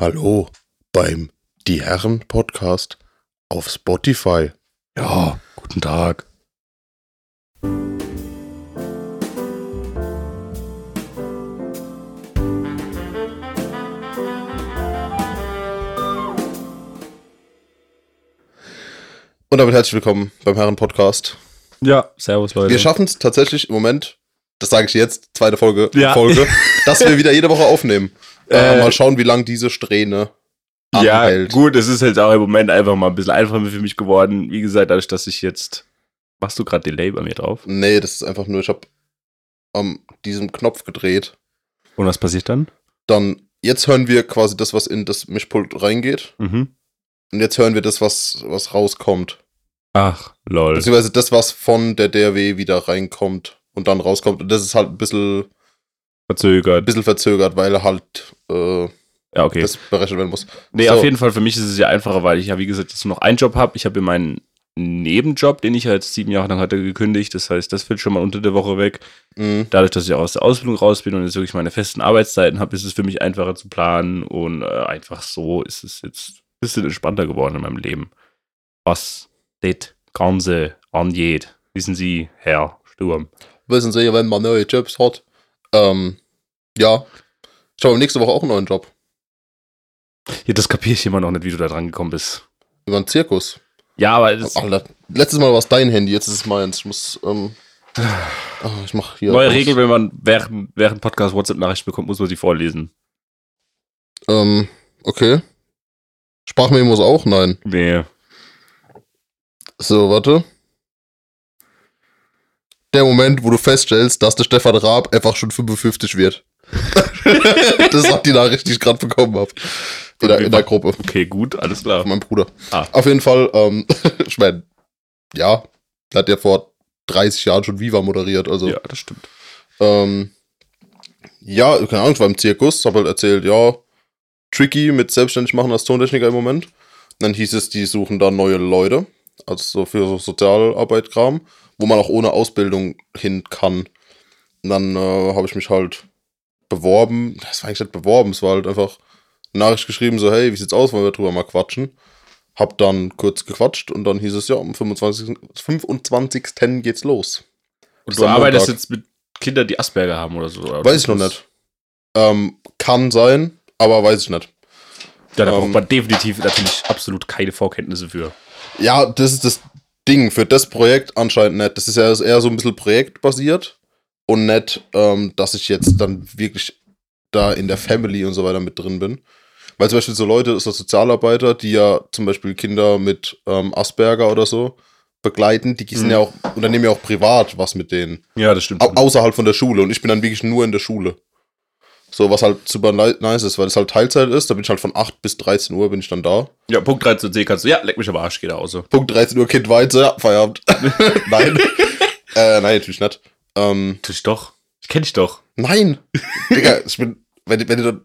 Hallo beim Die Herren Podcast auf Spotify. Ja, guten Tag. Und damit herzlich willkommen beim Herren Podcast. Ja, servus Leute. Wir schaffen es tatsächlich im Moment, das sage ich jetzt, zweite Folge, Ja. Folge, dass wir wieder jede Woche aufnehmen. Äh, Äh, mal schauen, wie lang diese Strähne ja, anhält. gut, es ist jetzt auch im Moment einfach mal ein bisschen einfacher für mich geworden. Wie gesagt, dadurch, dass ich jetzt. Machst du gerade Delay bei mir drauf? Nee, das ist einfach nur, ich habe an diesem Knopf gedreht. Und was passiert dann? Dann, jetzt hören wir quasi das, was in das Mischpult reingeht. Mhm. Und jetzt hören wir das, was, was rauskommt. Ach, lol. Beziehungsweise das, was von der DRW wieder reinkommt und dann rauskommt. Und das ist halt ein bisschen, ein Verzögert. bisschen verzögert, weil halt äh, Ja, okay. das berechnet werden muss. Nee, So. auf jeden Fall für mich ist es ja einfacher, weil ich ja, wie gesagt, jetzt nur noch einen Job habe. Ich habe ja meinen Nebenjob, den ich jetzt sieben Jahre lang hatte, gekündigt. Das heißt, das fällt schon mal unter der Woche weg. Mhm. Dadurch, dass ich auch aus der Ausbildung raus bin und jetzt wirklich meine festen Arbeitszeiten habe, ist es für mich einfacher zu planen und äh, einfach so ist es jetzt ein bisschen entspannter geworden in meinem Leben. Was das Ganze angeht, wissen Sie, Herr Sturm. Wissen Sie, wenn man neue Jobs hat. Ähm, ja. Ich habe nächste Woche auch einen neuen Job. Ja, das kapiere ich immer noch nicht, wie du da dran gekommen bist. Über einen Zirkus. Ja, aber Alter, letztes Mal war es dein Handy, jetzt ist es meins. Ich muss, ähm, ah, ich mach hier. neue aus. Regel, wenn man während, während Podcast WhatsApp-Nachrichten bekommt, muss man sie vorlesen. Ähm, okay. Sprachmemos auch? Nein. Nee. So, warte. Der Moment, wo du feststellst, dass der Stefan Raab einfach schon 55 wird. das sagt die Nachricht, die ich gerade bekommen habe. In, der- in der Gruppe Okay, gut, alles klar. meinem Bruder. Ah. Auf jeden Fall, ähm, ich meine, ja, der hat ja vor 30 Jahren schon Viva moderiert. Also, Ja, das stimmt. ähm, ja, keine Ahnung, ich war im Zirkus, hab halt erzählt, ja, tricky mit selbstständig machen als Tontechniker im Moment. Und dann hieß es, die suchen da neue Leute, also so für so Sozialarbeit-Kram, wo man auch ohne Ausbildung hin kann. Und dann äh, habe ich mich halt beworben, das war eigentlich nicht beworben, es war halt einfach eine Nachricht geschrieben, so, hey, wie sieht's aus, wollen wir drüber mal quatschen. Hab dann kurz gequatscht und dann hieß es, ja, am 25. 25. geht's los. Und du arbeitest Montag. jetzt mit Kindern, die Asperger haben oder so? oder? Weiß ich noch nicht. Ähm, kann sein, aber weiß ich nicht. Ja, da Ähm, braucht man definitiv natürlich absolut keine Vorkenntnisse für. Ja, das ist das Ding für das Projekt anscheinend nicht. Das ist ja eher so ein bisschen projektbasiert und nicht, ähm, dass ich jetzt dann wirklich da in der Family und so weiter mit drin bin. Weil zum Beispiel so Leute, so Sozialarbeiter, die ja zum Beispiel Kinder mit ähm, Asperger oder so begleiten, die sind Mhm. ja auch, unternehmen ja auch privat was mit denen. Ja, das stimmt. Au außerhalb von der Schule. Und ich bin dann wirklich nur in der Schule. So, was halt super ni- nice ist, weil es halt Teilzeit ist. Da bin ich halt von 8 bis 13 Uhr bin ich dann da. Ja, Punkt 13c kannst du. Ja, leck mich am Arsch, geht da auch so. Punkt 13 Uhr Kind weiter, ja, Feierabend. nein. äh, nein, natürlich nicht. Ähm, Natürlich doch. Ich kenne dich doch. nein. Digga, ich bin, wenn, wenn, du-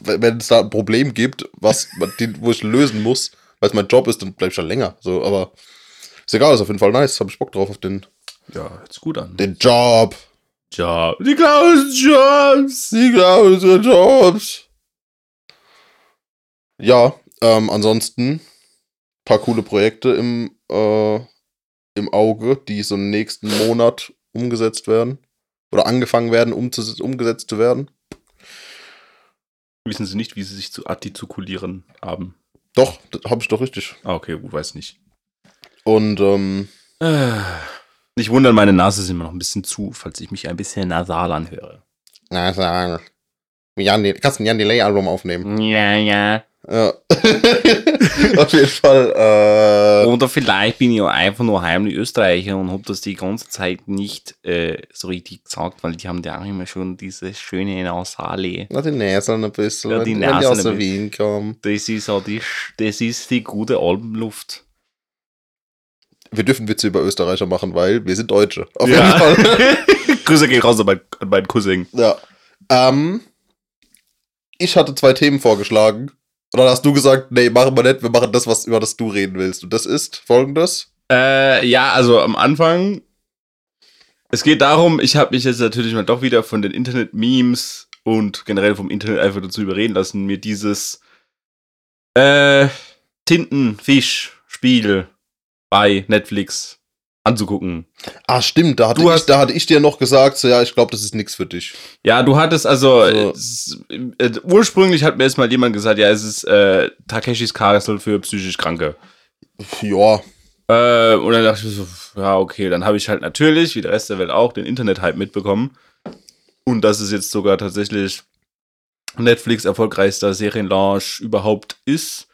wenn, es da ein Problem gibt, was, den, wo ich lösen muss, weil es mein Job ist, dann bleib ich da länger. So, aber ist egal, ist auf jeden Fall nice. Hab ich Bock drauf auf den, Ja, hört gut an. den Job. Ja. Die Klaus Jobs. Die Klausel Jobs. Ja, ähm, ansonsten paar coole Projekte im, äh, im Auge, die so im nächsten Monat umgesetzt werden. Oder angefangen werden, umgesetzt zu werden. Wissen sie nicht, wie sie sich zu artikulieren haben. Doch, habe ich doch richtig. Ah, okay, gut, weiß nicht. Und ähm, Äh, Nicht wundern, meine Nase ist immer noch ein bisschen zu, falls ich mich ein bisschen nasal anhöre. na, sag, Jan, kannst du ein Jan Delay Album aufnehmen? Ja, ja. Ja. Auf jeden Fall. Äh, Oder vielleicht bin ich auch einfach nur heimlich Österreicher und habe das die ganze Zeit nicht äh, so richtig gesagt, weil die haben ja auch immer schon diese schöne Nasale. na, die Näseln ein bisschen, Ja, die wenn, wenn die aus. Wien kommen. Das ist auch die, das ist die gute Albenluft. Wir dürfen Witze über Österreicher machen, weil wir sind Deutsche. Auf Ja. jeden Fall. Grüße gehen raus an meinen, an meinen Cousin. ja. Ähm, ich hatte zwei Themen vorgeschlagen. Und dann hast du gesagt, nee, machen wir nicht, wir machen das, was über das du reden willst. Und das ist folgendes. Äh, ja, also am Anfang. Es geht darum, ich habe mich jetzt natürlich mal doch wieder von den Internet-Memes und generell vom Internet einfach dazu überreden lassen, mir dieses Äh, Tintenfisch Spiel bei Netflix anzugucken. Ah, stimmt, da hatte, Du ich, hast- da hatte ich dir noch gesagt, so, ja, ich glaube, das ist nichts für dich. Ja, du hattest also, So. es, äh, ursprünglich hat mir erstmal jemand gesagt, ja, es ist äh, Takeshis Castle für psychisch Kranke. Ja, Äh, und dann dachte ich so, ja, okay, dann habe ich halt natürlich, wie der Rest der Welt auch, den Internet-Hype mitbekommen. Und dass es jetzt sogar tatsächlich Netflix erfolgreichster Serienlaunch überhaupt ist.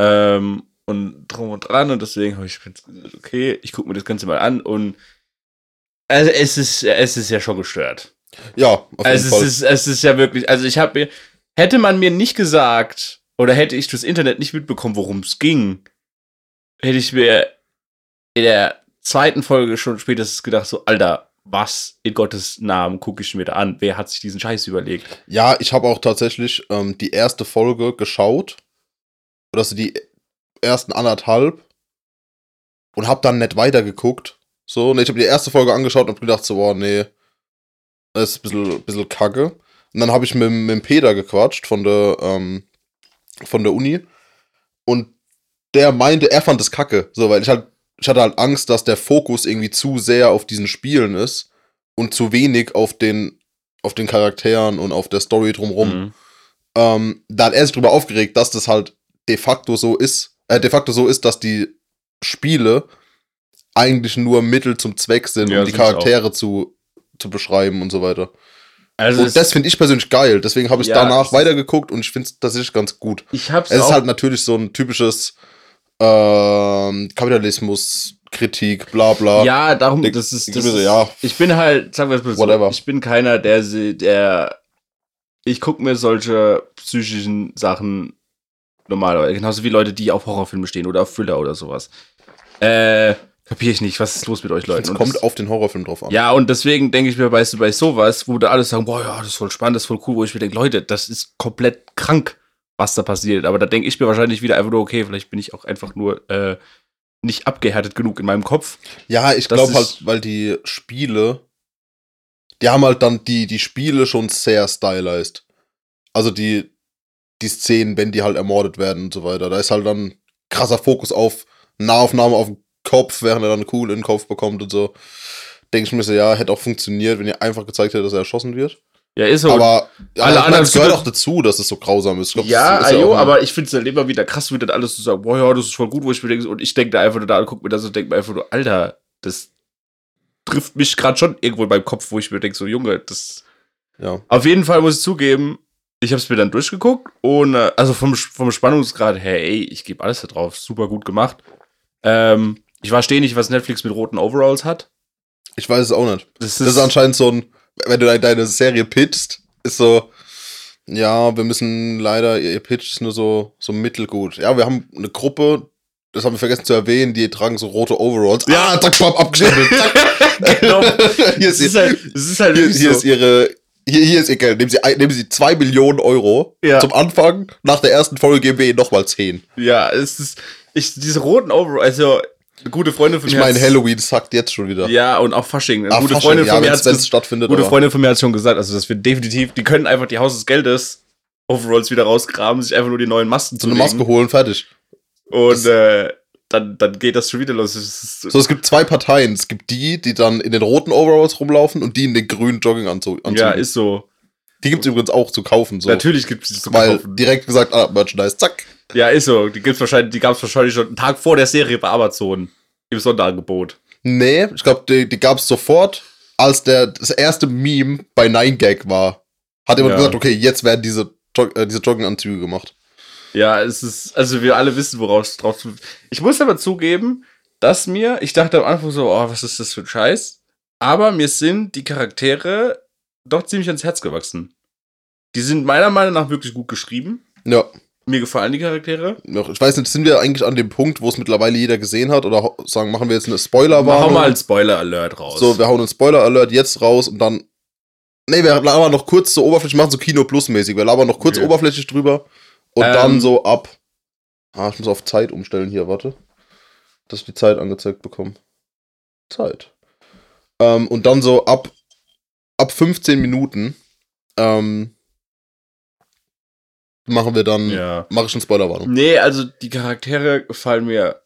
Ähm, und drum und dran. Und deswegen habe ich gesagt, okay, ich gucke mir das Ganze mal an. Und also es ist, es ist ja schon gestört. ja, auf jeden Also Fall. es ist, es ist ja wirklich, also ich habe mir, hätte man mir nicht gesagt, oder hätte ich durchs Internet nicht mitbekommen, worum es ging, hätte ich mir in der zweiten Folge schon spätestens gedacht, so, Alter, was in Gottes Namen gucke ich mir da an? Wer hat sich diesen Scheiß überlegt? Ja, ich habe auch tatsächlich ähm, die erste Folge geschaut. Oder so die ersten anderthalb. Und habe dann nicht weitergeguckt. So, ne, ich habe die erste Folge angeschaut und hab gedacht, so, boah, nee. Das ist ein bisschen, bisschen kacke. Und dann habe ich mit, mit dem Peter gequatscht von der, ähm, von der Uni. Und der meinte, er fand das kacke. So, weil ich halt, ich hatte halt Angst, dass der Fokus irgendwie zu sehr auf diesen Spielen ist und zu wenig auf den, auf den Charakteren und auf der Story drumrum Mhm. ähm, da hat er sich drüber aufgeregt, dass das halt de facto so ist, äh, de facto so ist, dass die Spiele eigentlich nur Mittel zum Zweck sind, Ja, um die Charaktere zu, zu beschreiben und so weiter. Also und das finde ich persönlich geil, deswegen habe ich Ja, danach weitergeguckt und ich finde es tatsächlich ganz gut. ich hab's Es ist halt natürlich so ein typisches ähm, Kapitalismus, Kritik, bla bla. ja, darum, Denk- das ist, das so, ist ja. ich bin halt, sagen wir es mal so, Whatever. ich bin keiner, der, sie- der, ich gucke mir solche psychischen Sachen normalerweise, genauso wie Leute, die auf Horrorfilme stehen oder auf Thriller oder sowas. Äh, kapiere ich nicht, was ist los mit euch Leuten? Es kommt das, auf den Horrorfilm drauf an. ja, und deswegen denke ich mir, weißt du, bei sowas, wo da alles sagen, boah, ja, das ist voll spannend, das ist voll cool, wo ich mir denke, Leute, das ist komplett krank, was da passiert. Aber da denke ich mir wahrscheinlich wieder einfach nur, okay, vielleicht bin ich auch einfach nur äh, nicht abgehärtet genug in meinem Kopf. Ja, ich glaube halt, weil die Spiele, die haben halt dann die, die Spiele schon sehr stylized. Also die, die Szenen, wenn die halt ermordet werden und so weiter. Da ist halt dann krasser Fokus auf Nahaufnahme auf den Kopf, während er dann eine Kugel in den Kopf bekommt und so. Denke ich mir so, ja, hätte auch funktioniert, wenn ihr einfach gezeigt hättet, dass er erschossen wird. Ja, ist so. aber ja, alle ich mein, anderen es gehört auch dazu, dass es so grausam ist. Glaub, ja, ist ajo, ein- aber ich finde es halt immer wieder krass, wie dann alles zu sagen, boah, ja, das ist voll gut, wo ich mir denke, und ich denke da einfach nur da und guck mir das und denke mir einfach nur, Alter, das trifft mich gerade schon irgendwo in meinem Kopf, wo ich mir denke, so, Junge, das. ja. Auf jeden Fall muss ich zugeben, ich habe es mir dann durchgeguckt und, äh, also vom, vom Spannungsgrad her, ey, ich gebe alles da drauf, super gut gemacht. Ähm, ich verstehe nicht, was Netflix mit roten Overalls hat. Ich weiß es auch nicht. Das Das ist anscheinend so ein, wenn du deine, Serie pitchst, ist so, ja, wir müssen leider, ihr Pitch ist nur so, so mittelgut. Ja, wir haben eine Gruppe, das haben wir vergessen zu erwähnen, die tragen so rote Overalls. Ja. ah, zack, abgeschnippelt. zack. genau. hier, ist ist ihr, halt, ist halt hier, hier so. ist ihre, hier, hier ist ihr Geld. Nehmen Sie, nehmen Sie zwei Millionen Euro Ja. zum Anfang. Nach der ersten Folge geben wir Ihnen nochmal zehn. Ja, es ist, ich, diese roten Overalls, also, gute Freundin von Ich mir meine, hat's- Halloween sagt jetzt schon wieder. Ja, und auch Fasching. Ah, gute Fasching, Freundin ja, von mir wenn's- hat wenn's stattfindet. gute aber- Freundin von mir hat schon gesagt, also das wird definitiv, die können einfach die Haus des Geldes Overalls wieder rausgraben, sich einfach nur die neuen Masken So eine. Maske holen, fertig. Und äh, dann, dann geht das schon wieder los. So, es gibt zwei Parteien. Es gibt die, die dann in den roten Overalls rumlaufen und die in den grünen Jogginganzug. ja, ist so. die gibt es übrigens auch zu kaufen. So. Natürlich gibt es die zu Weil kaufen. direkt gesagt, ah, Merchandise, zack. Ja, ist so. Die gibt's wahrscheinlich, die gab es wahrscheinlich schon einen Tag vor der Serie bei Amazon im Sonderangebot. Nee, ich glaube, die, die gab es sofort, als der, das erste Meme bei 9gag war. Hat jemand Ja. gesagt, okay, jetzt werden diese, Jog äh, diese Jogginganzüge gemacht. Ja, es ist, also wir alle wissen, woraus es drauf Ich muss aber zugeben, dass mir, ich dachte am Anfang so, oh, was ist das für ein Scheiß? Aber mir sind die Charaktere doch ziemlich ans Herz gewachsen. Die sind meiner Meinung nach wirklich gut geschrieben. Ja. Mir gefallen die Charaktere. Noch- Ich weiß nicht, sind wir eigentlich an dem Punkt, wo es mittlerweile jeder gesehen hat? Oder sagen, machen wir jetzt eine Spoilerwarnung? mal einen Spoiler-Alert raus. So, wir hauen einen Spoiler-Alert jetzt raus und dann. Nee, wir labern noch kurz so oberflächlich, machen so Kino Plus mäßig. Wir labern noch kurz Okay. oberflächlich drüber und Ähm. dann so ab. Ah, ich muss auf Zeit umstellen hier, warte. Dass ich die Zeit angezeigt bekomme. Zeit. Ähm, und dann so ab, ab 15 Minuten ähm, machen wir dann, Ja. mache ich eine Spoilerwarnung. Nee, also die Charaktere gefallen mir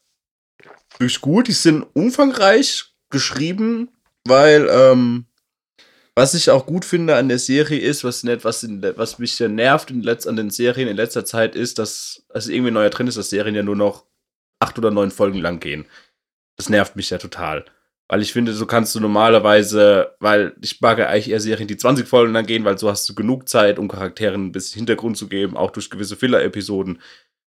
durch gut. Die sind umfangreich geschrieben, weil ähm, was ich auch gut finde an der Serie ist, was nicht, was, in, was mich sehr nervt in letz, an den Serien in letzter Zeit ist, dass also irgendwie neuer Trend ist, dass Serien ja nur noch acht oder neun Folgen lang gehen. Das nervt mich ja total. Weil ich finde, so kannst du normalerweise, weil ich mag ja eigentlich eher Serien, die 20 Folgen lang gehen, weil so hast du genug Zeit, um Charakteren ein bisschen Hintergrund zu geben, auch durch gewisse Filler-Episoden.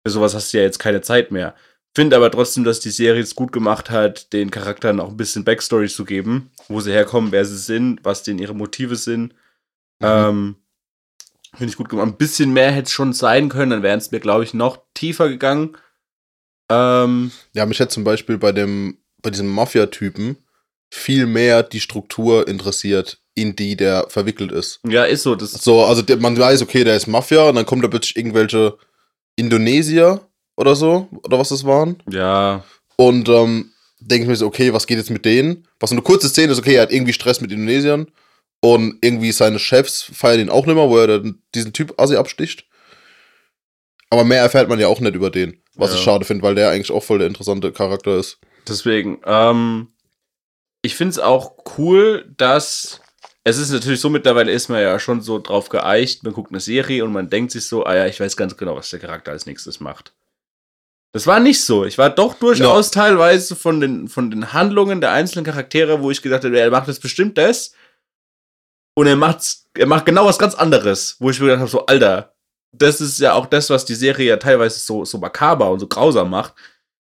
Für sowas hast du ja jetzt keine Zeit mehr. Finde aber trotzdem, dass die Serie es gut gemacht hat, den Charakteren auch ein bisschen Backstory zu geben, wo sie herkommen, wer sie sind, was denn ihre Motive sind. Ähm, Finde ich gut gemacht. Ein bisschen mehr hätte es schon sein können, dann wären es mir, glaube ich, noch tiefer gegangen. Ähm, Ja, mich hätte zum Beispiel bei dem, bei diesem Mafia-Typen viel mehr die Struktur interessiert, in die der verwickelt ist. ja, ist so. Das, So, also man weiß, okay, der ist Mafia und dann kommt da plötzlich irgendwelche Indonesier oder so, oder was das waren. ja, Und ähm, denke ich mir so, okay, was geht jetzt mit denen? Was eine kurze Szene ist, okay, er hat irgendwie Stress mit Indonesiern und irgendwie seine Chefs feiern ihn auch nicht mehr, wo er dann diesen Typ Assi absticht. Aber mehr erfährt man ja auch nicht über den, was Ja. ich schade finde, weil der eigentlich auch voll der interessante Charakter ist. Deswegen, ähm, ich finde es auch cool, dass es ist natürlich so mittlerweile ist man ja schon so drauf geeicht, man guckt eine Serie und man denkt sich so, ah ja, ich weiß ganz genau, was der Charakter als nächstes macht. Das war nicht so. Ich war doch durchaus teilweise von den, von den Handlungen der einzelnen Charaktere, wo ich gedacht habe, er macht jetzt bestimmt das. Und er macht's, er macht genau was ganz anderes, wo ich mir gedacht habe, so, Alter, das ist ja auch das, was die Serie ja teilweise so, so makaber und so grausam macht.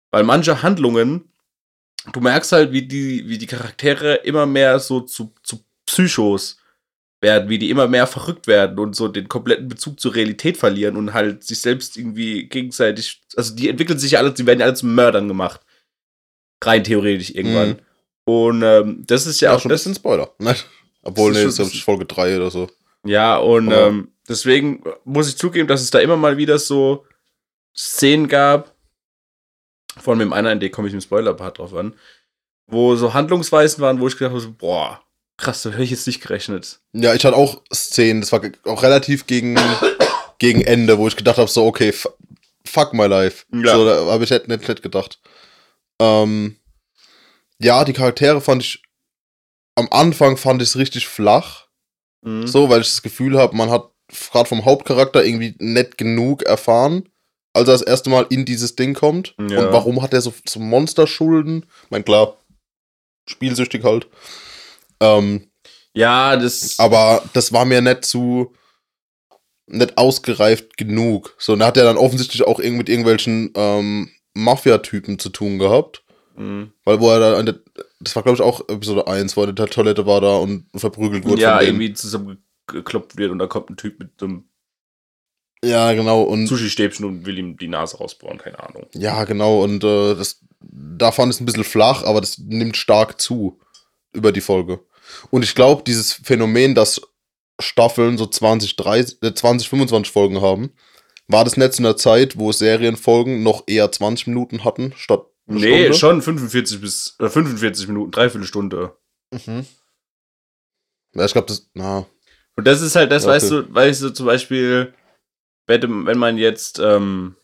Weil manche Handlungen, du merkst halt, wie die, wie die Charaktere immer mehr so zu, zu Psychos werden, wie die immer mehr verrückt werden und so den kompletten Bezug zur Realität verlieren und halt sich selbst irgendwie gegenseitig, also die entwickeln sich ja alle, die werden ja alle zu Mördern gemacht. Rein theoretisch irgendwann. Mhm. Und ähm, das ist ja, Ja, auch schon das, ein Spoiler. Ne? Obwohl, Das nee, ist das ist Folge 3 oder so. Ja, und ähm, deswegen muss ich zugeben, dass es da immer mal wieder so Szenen gab, von dem einer, in der komme ich im Spoiler-Part drauf an, wo so Handlungsweisen waren, wo ich gedacht habe, so, boah, krass, da hätte ich jetzt nicht gerechnet. Ja, ich hatte auch Szenen, das war auch relativ gegen, gegen Ende, wo ich gedacht habe, so, okay, fuck my life. Ja. So, da habe ich nicht, nicht, nicht gedacht. Ähm, ja, die Charaktere fand ich, am Anfang fand ich es richtig flach, Mhm. so, weil ich das Gefühl habe, man hat gerade vom Hauptcharakter irgendwie nicht genug erfahren, als er das erste Mal in dieses Ding kommt. Ja. Und warum hat er so, so Monsterschulden? Ich mein, klar, spielsüchtig halt. Ähm, Ja, das. aber das war mir nicht zu nicht ausgereift genug. So, und da hat er dann offensichtlich auch irgend mit irgendwelchen ähm, Mafia-Typen zu tun gehabt. Mhm. Weil wo er da, der, das war glaube ich auch Episode 1, wo er in der Toilette war da und verprügelt wurde. Ja, irgendwie zusammengekloppt wird und da kommt ein Typ mit einem Ja, genau. Und Sushi-Stäbchen und will ihm die Nase rausbohren, keine Ahnung. ja, genau. Und äh, das, da fand es ein bisschen flach, aber das nimmt stark zu über die Folge. Und ich glaube, dieses Phänomen, dass Staffeln so 20, 30, äh, 20, 25 Folgen haben, war das nicht zu einer Zeit, wo Serienfolgen noch eher 20 Minuten hatten, statt eine Nee, Stunde? schon 45 bis äh, 45 Minuten, dreiviertel Stunde. Mhm. Ja, ich glaube, das, na, Und das ist halt das, Okay. weißt du, weißt du, zum Beispiel, wenn, wenn man jetzt, ähm,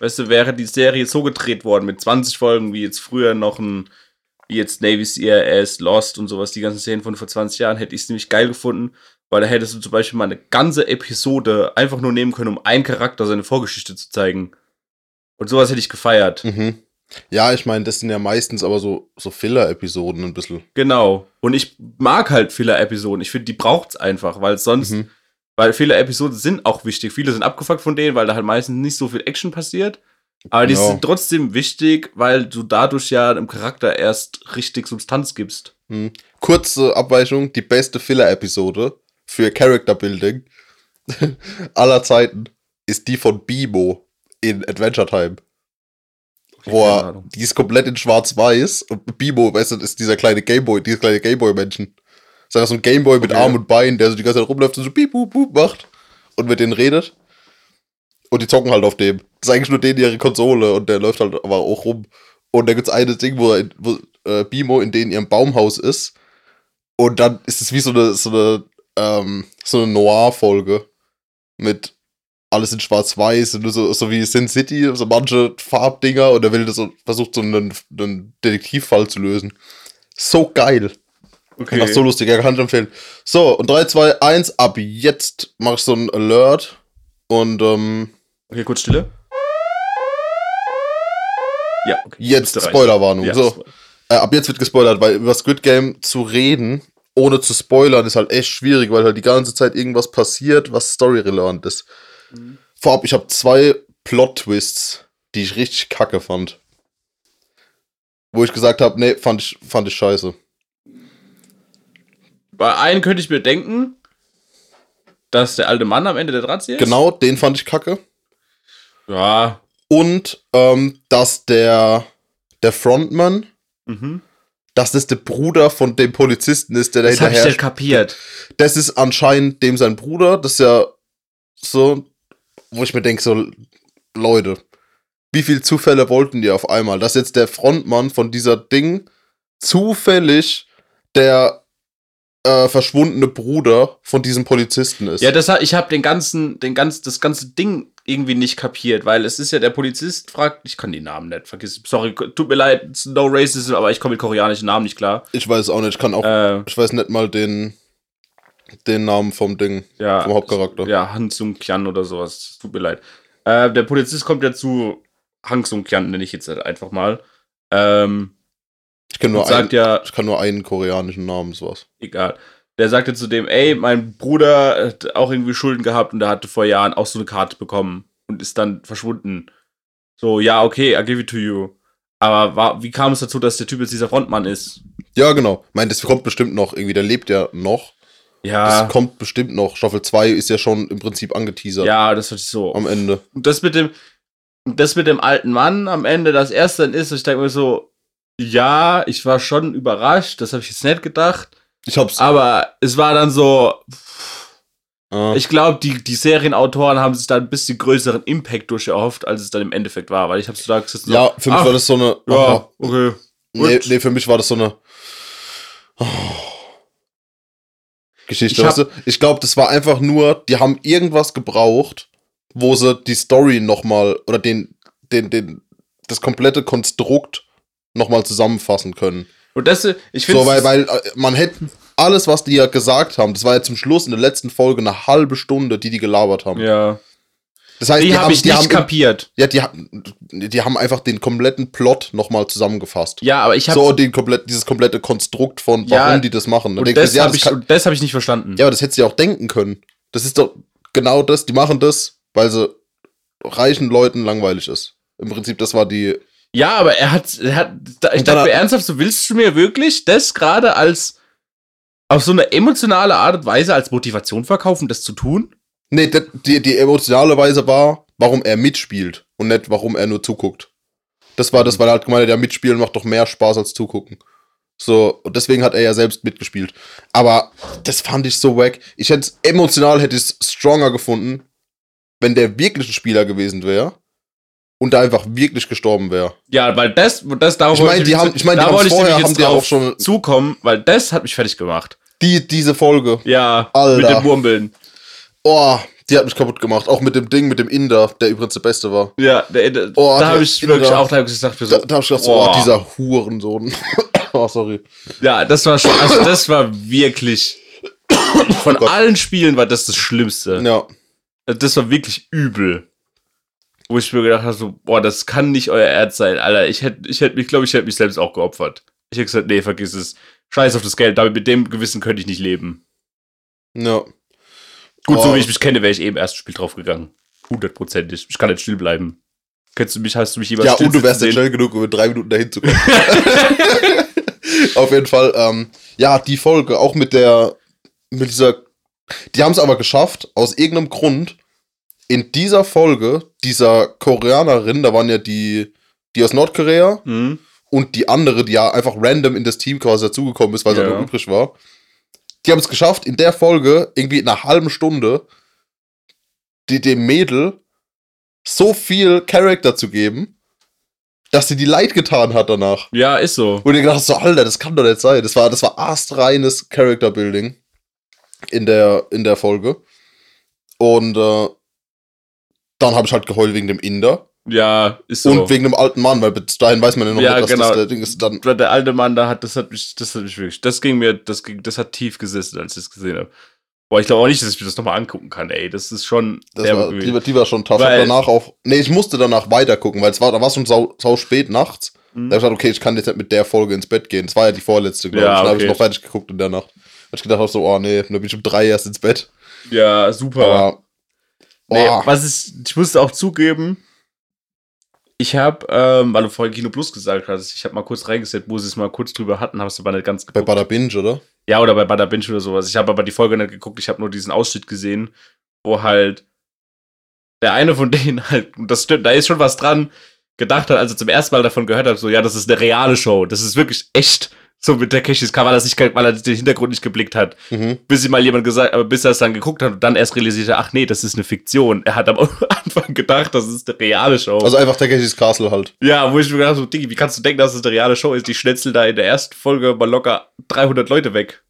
weißt du, wäre die Serie so gedreht worden mit 20 Folgen, wie jetzt früher noch ein, wie jetzt Navy CRS, Lost und sowas, die ganzen Szenen von vor 20 Jahren, hätte ich es nämlich geil gefunden, weil da hättest du zum Beispiel mal eine ganze Episode einfach nur nehmen können, um einen Charakter seine Vorgeschichte zu zeigen. Und sowas hätte ich gefeiert. mhm. Ja, ich meine, das sind ja meistens aber so, so Filler-Episoden ein bisschen. Genau. Und ich mag halt Filler-Episoden. Ich finde, die braucht's einfach, weil sonst Mhm. Weil viele Episoden sind auch wichtig. Viele sind abgefuckt von denen, weil da halt meistens nicht so viel Action passiert. Aber die Genau. sind trotzdem wichtig, weil du dadurch ja dem Charakter erst richtig Substanz gibst. Hm. Kurze Abweichung, die beste Filler-Episode für Character Building aller Zeiten ist die von Bimo in Adventure Time. Wo er, die ist komplett in schwarz-weiß und Bimo, weißt du, ist dieser kleine Gameboy, dieses kleine Gameboy-Menschen. Das ist einfach so ein Gameboy mit Okay. Arm und Bein, der so die ganze Zeit rumläuft und so piep, boop, boop macht und mit denen redet. Und die zocken halt auf dem. Das ist eigentlich nur denen ihre Konsole und der läuft halt aber auch rum. Und da gibt's eine Ding, wo, er in, wo äh, Bimo in denen ihrem Baumhaus ist. Und dann ist es wie so eine, so eine, ähm, so eine Noir-Folge mit alles in schwarz-weiß so, so wie Sin City, so manche Farbdinger und er will das so, versucht so einen, einen Detektivfall zu lösen. So geil. Okay. Ach, so lustig, ja, kann empfehlen. So, und 3, 2, 1, ab jetzt mach ich so ein Alert und ähm, okay, kurz Stille. Ja, okay. jetzt. Spoilerwarnung. Ja, so, äh, ab jetzt wird gespoilert, weil über Squid Game zu reden, ohne zu spoilern, ist halt echt schwierig, weil halt die ganze Zeit irgendwas passiert, was storyrelevant ist. Mhm. Vorab, ich habe zwei Plot-Twists, die ich richtig kacke fand. Wo ich gesagt habe, nee, fand ich, fand ich scheiße. Bei einem könnte ich mir denken, dass der alte Mann am Ende der Drahtzieher ist. Genau, den fand ich kacke. Ja. Und ähm, dass der, der Frontman, Mhm. dass das der Bruder von dem Polizisten ist, der da Das habe ich hinterher nicht kapiert. das ist anscheinend dem sein Bruder. Das ist ja so, wo ich mir denke, so, Leute, wie viele Zufälle wollten die auf einmal? Dass jetzt der Frontmann von dieser Ding zufällig der äh, verschwundene Bruder von diesem Polizisten ist. Ja, das, ich habe den ganzen, den ganz, das ganze Ding irgendwie nicht kapiert, weil es ist ja der Polizist fragt, ich kann die Namen nicht vergessen. Sorry, tut mir leid, no racism, aber ich komme mit koreanischen Namen nicht klar. ich weiß auch nicht, ich kann auch, Äh, ich weiß nicht mal den, den Namen vom Ding, ja, vom Hauptcharakter. ja, Han Sung Kyan oder sowas. Tut mir leid. Äh, der Polizist kommt ja zu Hang Sung Kyan, nenne ich jetzt halt einfach mal. Ähm, Ich kenne nur, einen, ja, ich kann nur einen koreanischen Namen, sowas. egal. Der sagte zu dem, ey, mein Bruder hat auch irgendwie Schulden gehabt und der hatte vor Jahren auch so eine Karte bekommen und ist dann verschwunden. So, ja, okay, I give it to you. Aber war, wie kam es dazu, dass der Typ jetzt dieser Frontmann ist? Ja, genau. Ich meine, das kommt bestimmt noch irgendwie, der lebt ja noch. Ja, Das kommt bestimmt noch. Staffel 2 ist ja schon im Prinzip angeteasert ja, das war so. am Ende. Und das mit dem, das mit dem alten Mann am Ende, das erste dann ist, ich denke mir so, ja, ich war schon überrascht, das habe ich jetzt nicht gedacht. Ich hab's. Aber es war dann so, äh, Ich glaube, die, die Serienautoren haben sich da ein bisschen größeren Impact durch erhofft, als es dann im Endeffekt war, weil ich habe so da gesessen, so, ja, für mich ach, war das so eine. ja, Aha. okay. nee, nee, für mich war das so eine. Oh. Geschichte. Ich weißt du? ich glaube, das war einfach nur, die haben irgendwas gebraucht, wo sie die Story nochmal oder den, den, den, das komplette Konstrukt nochmal zusammenfassen können. Und das, ich finde, So, weil, weil äh, man hätte alles, was die ja gesagt haben, das war ja zum Schluss in der letzten Folge eine halbe Stunde, die die gelabert haben. ja, Das heißt, die, habe ich nicht haben, kapiert. ja, die, die haben einfach den kompletten Plot nochmal zusammengefasst. Ja, aber ich habe so, den komplett, dieses komplette Konstrukt von, Ja, warum die das machen. Und das ja, habe ich, hab ich nicht verstanden. ja, aber das hättest du ja auch denken können. Das ist doch genau das, die machen das, weil sie reichen Leuten langweilig ist. Im Prinzip, das war die. Ja, aber er hat, er hat ich dachte mir ernsthaft, so willst du mir wirklich das gerade als auf so eine emotionale Art und Weise als Motivation verkaufen, das zu tun? Nee, die, die, emotionale Weise war, warum er mitspielt und nicht, warum er nur zuguckt. Das war das, weil er halt gemeint hat, ja, mitspielen macht doch mehr Spaß als zugucken. So, und deswegen hat er ja selbst mitgespielt. Aber das fand ich so wack. Ich hätte es emotional hätte ich es stronger gefunden, wenn der wirklich ein Spieler gewesen wäre und da einfach wirklich gestorben wäre. Ja, weil das, das darauf Ich meine, die haben, ich meine, die da haben wollte ich vorher haben jetzt die auch schon zukommen, weil das hat mich fertig gemacht. die, diese Folge. Ja, Alter. mit den Murmeln. Oh, die hat mich kaputt gemacht. Auch mit dem Ding, mit dem Inder, der übrigens der Beste war. Ja, der, der, Oh, da habe ich Inder. wirklich auch da hab ich gesagt, so, Da, da hab ich gedacht, so, boah. oh, dieser Hurensohn. oh, sorry. ja, das war schon, also das war wirklich von Gott. allen Spielen war das das Schlimmste. Ja. Das war wirklich übel. Wo ich mir gedacht habe, so, boah, das kann nicht euer Ernst sein, Alter. Ich hätte, ich hätte mich, glaube ich, hätte mich selbst auch geopfert. Ich hätte gesagt, nee, vergiss es. Scheiß auf das Geld, damit mit dem Gewissen könnte ich nicht leben. Ja. Gut, Oh. so wie ich mich kenne, wäre ich im ersten Spiel draufgegangen. Hundertprozentig. Ich kann nicht still bleiben. Kennst du mich, hast du mich jemals Ja, und du wärst ja schnell genug, um in drei Minuten dahin zu kommen. Auf jeden Fall, ähm, ja, die Folge, auch mit der, mit dieser, die haben es aber geschafft, aus irgendeinem Grund, in dieser Folge, dieser Koreanerin, da waren ja die, die aus Nordkorea sehen? Hm? und die andere, die ja einfach random in das Team quasi dazugekommen ist, weil sie Ja. noch übrig war. Die haben es geschafft, in der Folge, irgendwie in einer halben Stunde, die, dem Mädel so viel Charakter zu geben, dass sie die leid getan hat danach. Ja, ist so. Und ich gedacht hast, so, Alter, das kann doch nicht sein. Das war, das war astreines Character Building in der, in der Folge. Und äh, Dann habe ich halt geheult wegen dem Inder. Ja, ist so. Und wegen dem alten Mann, weil bis dahin weiß man ja noch Ja, nicht, dass genau. das der Ding ist. Dann, der alte Mann da hat, das hat mich, das hat mich wirklich, das ging mir, das ging, das hat tief gesessen, als ich es gesehen habe. Boah, ich glaube auch nicht, dass ich mir das nochmal angucken kann, ey. Das ist schon. das war, die, war- die war schon tough. Weil- Weil, danach auch. Nee, ich musste danach weiter gucken, weil es war, da war es schon sau, sau spät nachts. Mhm. Da hab ich gesagt, okay, ich kann jetzt nicht mit der Folge ins Bett gehen. Das war ja die vorletzte, glaube Ja, ich. Dann habe ich noch fertig geguckt in der Nacht. Hab ich gedacht, so, oh nee, dann bin ich um drei erst ins Bett. ja, super. Aber. Nee, was ich, ich musste auch zugeben, ich habe, ähm, weil du vorhin Kino Plus gesagt hast, ich habe mal kurz reingesetzt, wo sie es mal kurz drüber hatten, habe es aber nicht ganz bei geguckt. Bada Binge, oder? Ja, oder bei Bada Binge oder sowas. Ich habe aber die Folge nicht geguckt, ich habe nur diesen Ausschnitt gesehen, wo halt der eine von denen halt, das stimmt, da ist schon was dran, gedacht hat, als er zum ersten Mal davon gehört hat, so, ja, das ist eine reale Show, das ist wirklich echt, so mit der Keshis Cover, weil er sich, weil er den Hintergrund nicht geblickt hat Mhm. bis ihm mal jemand gesagt, aber bis er es dann geguckt hat und dann erst realisierte, ach nee, das ist eine Fiktion. Er hat am Anfang gedacht, das ist eine reale Show. Also einfach Takeshis Castle halt. ja, wo ich mir gedacht habe, so, Diggi, wie kannst du denken, dass es eine reale Show ist? Die schnetzeln da in der ersten Folge mal locker 300 Leute weg.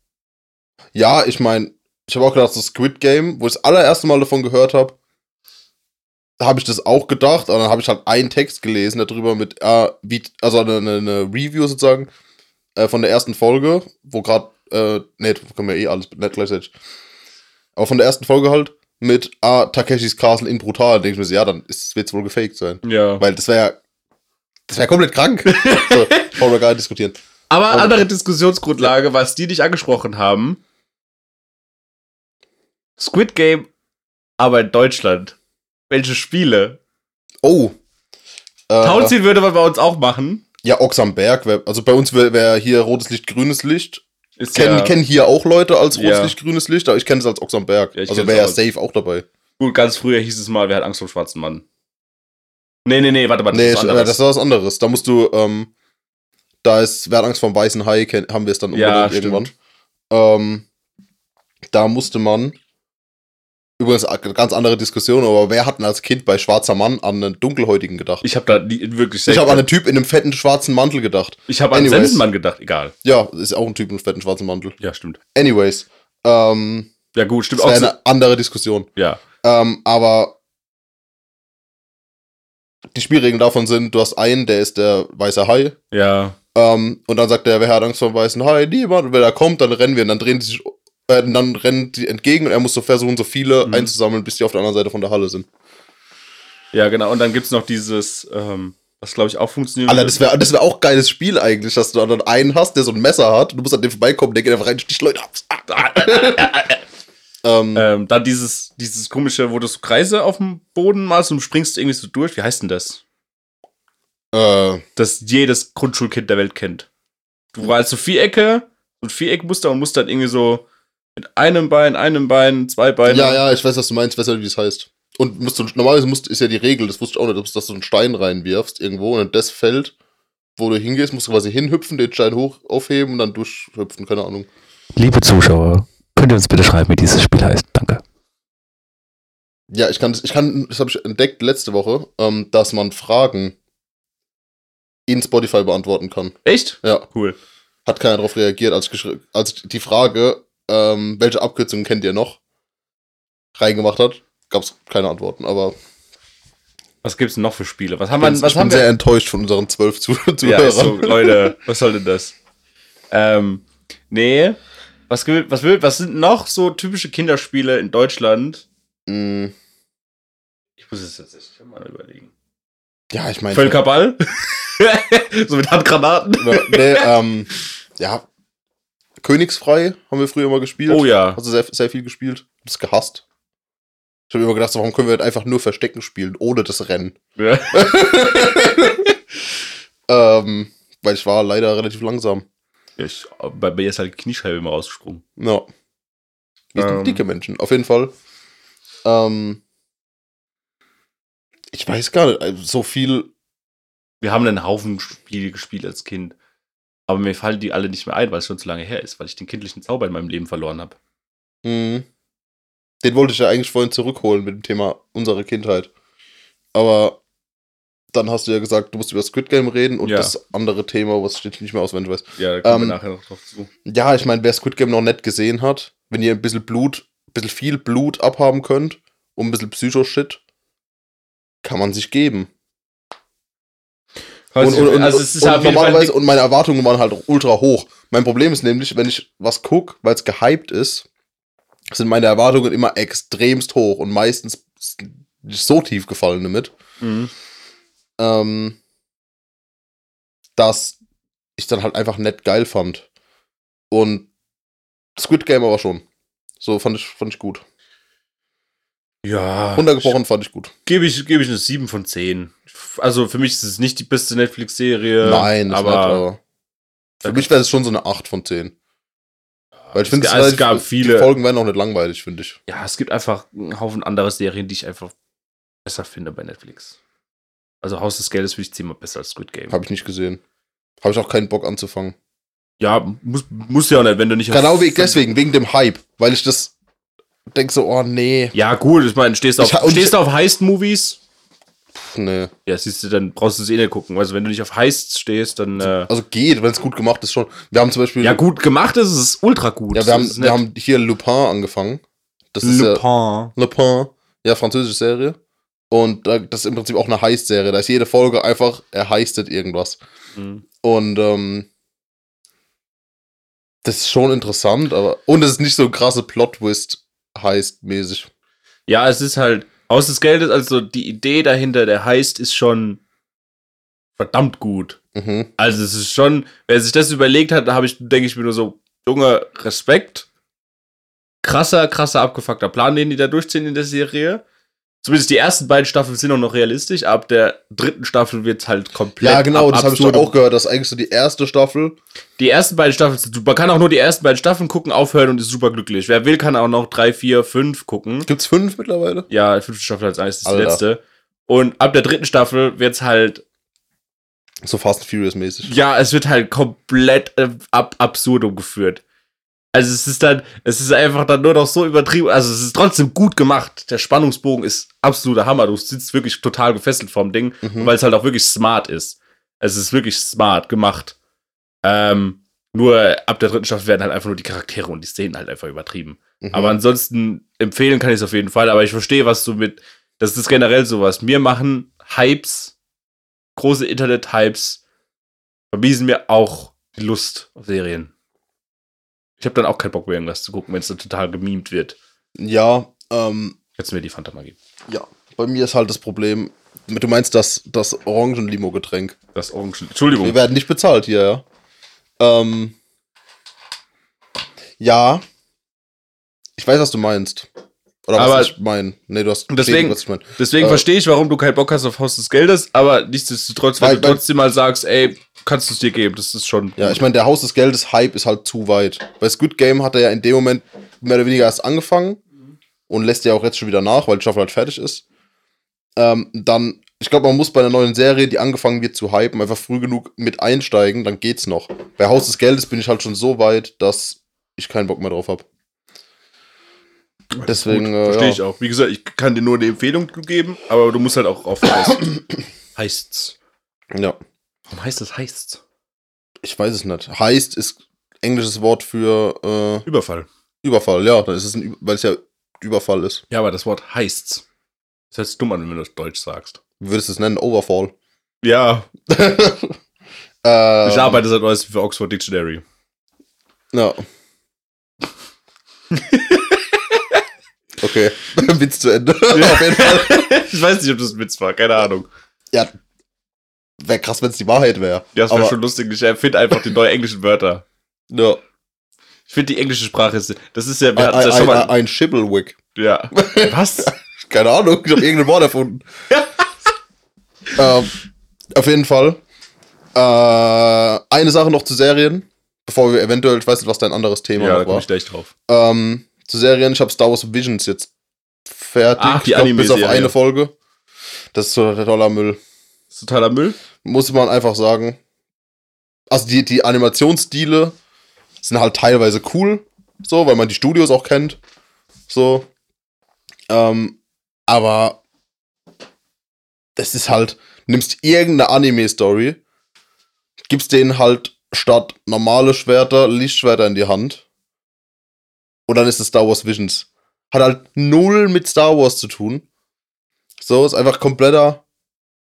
Ja, ich meine, ich habe auch gedacht, das Squid Game, wo ich das allererste Mal davon gehört habe, habe ich das auch gedacht. Und dann habe ich halt einen Text gelesen darüber mit, äh, wie, also eine, eine Review sozusagen äh, von der ersten Folge, wo gerade, äh, nee, können wir eh alles nicht gleichzeitig. Aber von der ersten Folge halt mit ah, Takeshis Castle in brutal. Denke ich mir so, ja, dann wird es wohl gefaked sein. Ja. Weil das wäre das wäre komplett krank. so, wollen wir gar nicht diskutieren. Aber Aber- andere Diskussionsgrundlage, was die nicht angesprochen haben. Squid Game, aber in Deutschland. Welche Spiele? Oh. Äh, Townseed würde man bei uns auch machen. Ja, Ochs am Berg. Wär, also bei uns wäre wär hier rotes Licht, grünes Licht. Ist Kennen ja kennen hier auch Leute als rotes Ja. Licht, grünes Licht, aber ich kenne es als Ochs am Berg. Ja, also wäre ja safe auch dabei. gut. Ganz früher hieß es mal, wer hat Angst vor dem schwarzen Mann? Nee, nee, nee, warte, warte. nee, ist anderes. das war was anderes. Da musst du, ähm, da ist Wer hat Angst vom weißen Hai, haben wir es dann Ja, irgendwann. Ähm, da musste man, übrigens eine ganz andere Diskussion, aber wer hat denn als Kind bei Schwarzer Mann an einen Dunkelhäutigen gedacht? Ich habe da nie, wirklich Ich habe an einen Typ in einem fetten schwarzen Mantel gedacht. Ich habe an Anyways. Sensenmann gedacht, egal. Ja, ist auch ein Typ in einem fetten schwarzen Mantel. Ja, stimmt. Anyways, ähm, Ja, gut, stimmt das auch. so- eine andere Diskussion. Ja, Ähm, aber die Spielregeln davon sind, du hast einen, der ist der weiße Hai. ja. Ähm, und dann sagt der, wer hat Angst vor dem weißen Hai? Niemand. Und wenn er kommt, dann rennen wir. Und dann drehen die sich, äh, dann rennen die entgegen und er muss so versuchen, so viele Mhm. einzusammeln, bis die auf der anderen Seite von der Halle sind. Ja, genau. Und dann gibt's noch dieses, ähm, was glaube ich auch funktioniert. Alter, das wäre das wär auch geiles Spiel eigentlich, dass du dann einen hast, der so ein Messer hat und du musst an dem vorbeikommen, der geht einfach rein, sticht Leute ab. Ähm, ähm, dann dieses, dieses komische, wo du so Kreise auf dem Boden malst und du springst irgendwie so durch. Wie heißt denn das? äh, Das jedes Grundschulkind der Welt kennt. Du malst so Vierecke, ein Viereckmuster und musst dann irgendwie so mit einem Bein, einem Bein, zwei Beine. ja, ja, ich weiß, was du meinst, ich weiß ja, wie das heißt. Und musst du, normalerweise musst, ist ja die Regel, das wusste ich auch nicht, dass du einen Stein reinwirfst irgendwo und in das Feld, wo du hingehst, musst du quasi hinhüpfen, den Stein hoch aufheben und dann durchhüpfen, keine Ahnung. Liebe Zuschauer, könnt ihr uns bitte schreiben, wie dieses Spiel heißt? Danke. Ja, ich kann das, ich kann, das habe ich entdeckt letzte Woche, ähm, dass man Fragen in Spotify beantworten kann. Echt? Ja, Cool. hat keiner darauf reagiert, als ich, als ich die Frage, ähm, welche Abkürzungen kennt ihr noch, reingemacht hat, gab es keine Antworten, aber Was gibt's denn noch für Spiele? Was haben ich bin, wir, was ich haben bin sehr wir? enttäuscht von unseren zwölf Zu Ja, Zuhörern. ist so, Leute, was soll denn das? Ähm, nee. Was, gibt- was, will, was sind noch so typische Kinderspiele in Deutschland? Mm, Ich muss es tatsächlich mal überlegen. ja, ich meine, Völkerball? so mit Handgranaten? nee, ähm, ja, Königsfrei haben wir früher immer gespielt. Oh ja. Also sehr, sehr viel gespielt. Hab's gehasst. Ich habe immer gedacht, warum können wir nicht einfach nur Verstecken spielen, ohne das Rennen? ja. ähm, weil ich war leider relativ langsam. Ich, bei mir ist halt Kniescheibe immer rausgesprungen. Ja. Wir sind Ähm. dicke Menschen, auf jeden Fall. Ähm, ich weiß gar nicht, also so viel. Wir haben einen Haufen Spiele gespielt als Kind. Aber mir fallen die alle nicht mehr ein, weil es schon zu lange her ist, weil ich den kindlichen Zauber in meinem Leben verloren habe. Mh, den wollte ich ja eigentlich vorhin zurückholen mit dem Thema unsere Kindheit. Aber dann hast du ja gesagt, du musst über Squid Game reden und Ja. das andere Thema, was steht nicht mehr auswendig weiß. Ja, da kommen Ähm, wir nachher noch drauf zu. Ja, ich meine, wer Squid Game noch nicht gesehen hat, wenn ihr ein bisschen Blut, ein bisschen viel Blut abhaben könnt, um ein bisschen Psycho-Shit, kann man sich geben. Und, und, nicht. und, also es ist und halt auf jeden Fall normalerweise, und meine Erwartungen waren halt ultra hoch. Mein Problem ist nämlich, wenn ich was gucke, weil es gehypt ist, sind meine Erwartungen immer extremst hoch und meistens nicht so tief gefallen damit, Mhm. ähm, dass ich dann halt einfach nett geil fand. Und Squid Game aber schon. So fand ich, fand ich gut. Ja. Runtergebrochen fand ich gut. Gebe ich, gebe ich eine 7 von 10. Also für mich ist es nicht die beste Netflix-Serie. Nein, aber, nicht, aber für mich wäre es schon so eine 8 von 10. Weil ich es, finde, ga- es gab viele. Die Folgen werden auch nicht langweilig, finde ich. ja, es gibt einfach einen Haufen andere Serien, die ich einfach besser finde bei Netflix. Also Haus des Geldes finde ich zehnmal besser als Squid Game. Habe ich nicht gesehen. Habe ich auch keinen Bock anzufangen. Ja, muss, muss ja auch nicht, wenn du nicht Genau wegen, deswegen, wegen dem Hype. Weil ich das denke so, oh nee. Ja, gut, ich meine, stehst du auf, ha- und stehst ich- du auf Heist-Movies? Nee. Ja, siehst du, dann brauchst du es eh nicht gucken. Also wenn du nicht auf Heists stehst, dann. Äh, Also geht, wenn es gut gemacht ist schon. Wir haben zum Beispiel. ja, gut gemacht ist es ist ultra gut. Ja, wir haben, wir haben hier Lupin angefangen. Das ist ja Lupin. Lupin. Ja, französische Serie. Und äh, das ist im Prinzip auch eine Heist-Serie. Da ist jede Folge einfach, er heistet irgendwas. Mhm. Und ähm, das ist schon interessant, aber. Und es ist nicht so ein krasse Plot-Twist heist-mäßig. Ja, es ist halt aus des Geldes, also die Idee dahinter, der heißt, ist schon verdammt gut. Mhm. Also es ist schon, wer sich das überlegt hat, da habe ich, denke ich mir nur so, Junge, Respekt. Krasser, krasser, abgefuckter Plan, den die da durchziehen in der Serie. Zumindest die ersten beiden Staffeln sind auch noch realistisch, ab der dritten Staffel wird halt komplett. Ja, genau, ab- das habe ich doch auch gehört. Das ist eigentlich so die erste Staffel. Die ersten beiden Staffeln sind super. Man kann auch nur die ersten beiden Staffeln gucken, aufhören und ist super glücklich. Wer will, kann auch noch drei, vier, fünf gucken. Gibt's fünf mittlerweile? Ja, die fünfte Staffel als eines ist die letzte. Und ab der dritten Staffel wird's halt, So Fast and Furious-mäßig. ja, es wird halt komplett äh, ab absurdum geführt. Also es ist dann, es ist einfach dann nur noch so übertrieben. Also es ist trotzdem gut gemacht. Der Spannungsbogen ist absoluter Hammer. Du sitzt wirklich total gefesselt vorm Ding, Mhm. weil es halt auch wirklich smart ist. Es ist wirklich smart gemacht. Ähm, nur ab der dritten Staffel werden halt einfach nur die Charaktere und die Szenen halt einfach übertrieben. Mhm. Aber ansonsten empfehlen kann ich es auf jeden Fall. Aber ich verstehe, was du mit. Das ist generell sowas. Mir machen Hypes, große Internet-Hypes, vermiesen mir auch die Lust auf Serien. Ich habe dann auch keinen Bock mehr, irgendwas zu gucken, wenn es dann total gemimt wird. Ja, ähm, Jetzt mir die Fanta mal geben. ja. Bei mir ist halt das Problem. Du meinst das, das Orangen-Limo-Getränk. Das Orangen. Entschuldigung. Wir werden nicht bezahlt hier, ja. Ähm, ja. Ich weiß, was du meinst. Oder Aber- was ich meine. Nee, du hast deswegen- was ich meine. Deswegen Äh, verstehe ich, warum du keinen Bock hast auf Haus des Geldes, aber nichtsdestotrotz, wenn Weil- du weil- trotzdem mal sagst, ey, kannst du es dir geben, das ist schon. Ja, ich meine, der Haus des Geldes Hype ist halt zu weit. Bei Squid Game hat er ja in dem Moment mehr oder weniger erst angefangen und lässt ja auch jetzt schon wieder nach, weil die Staffel halt fertig ist. Ähm, dann, ich glaube, man muss bei einer neuen Serie, die angefangen wird zu hypen, einfach früh genug mit einsteigen, dann geht's noch. Bei Haus des Geldes bin ich halt schon so weit, dass ich keinen Bock mehr drauf habe. Deswegen, äh, verstehe ja. ich auch. Wie gesagt, ich kann dir nur eine Empfehlung geben, aber du musst halt auch auf heißt. heißt's. Ja, Warum heißt das heißt's? ich weiß es nicht. Heißt ist englisches Wort für äh, Überfall. Überfall, ja, dann ist es ein, weil es ja Überfall ist. Ja, aber das Wort heißt's. Das hört sich dumm an, wenn du das Deutsch sagst. Wie würdest du es nennen? Overfall. Ja, ähm, ich arbeite seit neuestem für Oxford Dictionary. Ja. okay, Witz zu Ende. Auf jeden Fall. ich weiß nicht, ob das ein Witz war, keine Ahnung. Ja, wäre krass, wenn es die Wahrheit wäre. Ja, das wäre schon lustig. Ich erfinde einfach die neuen englischen Wörter. Ja. Ich finde die englische Sprache ist. Das ist ja, wir Ein, hatten ja ein, schon ein, mal. ein Schibblewig. Ja. Was? Keine Ahnung, ich habe irgendein Wort erfunden. ähm, auf jeden Fall. Äh, eine Sache noch zu Serien, bevor wir eventuell, ich weiß nicht, was dein anderes Thema Ja, da war. ich gleich drauf. Ähm, zu Serien, ich habe Star Wars Visions jetzt fertig. Ach, die Ich glaub, bis auf eine Folge. Das ist toller Müll. Das ist totaler Müll. muss man einfach sagen. Also die, die Animationsstile sind halt teilweise cool, so, weil man die Studios auch kennt. So. Ähm, aber das ist halt, nimmst irgendeine Anime-Story, gibst denen halt statt normale Schwerter Lichtschwerter in die Hand. Und dann ist es Star Wars Visions. Hat halt null mit Star Wars zu tun. So, ist einfach kompletter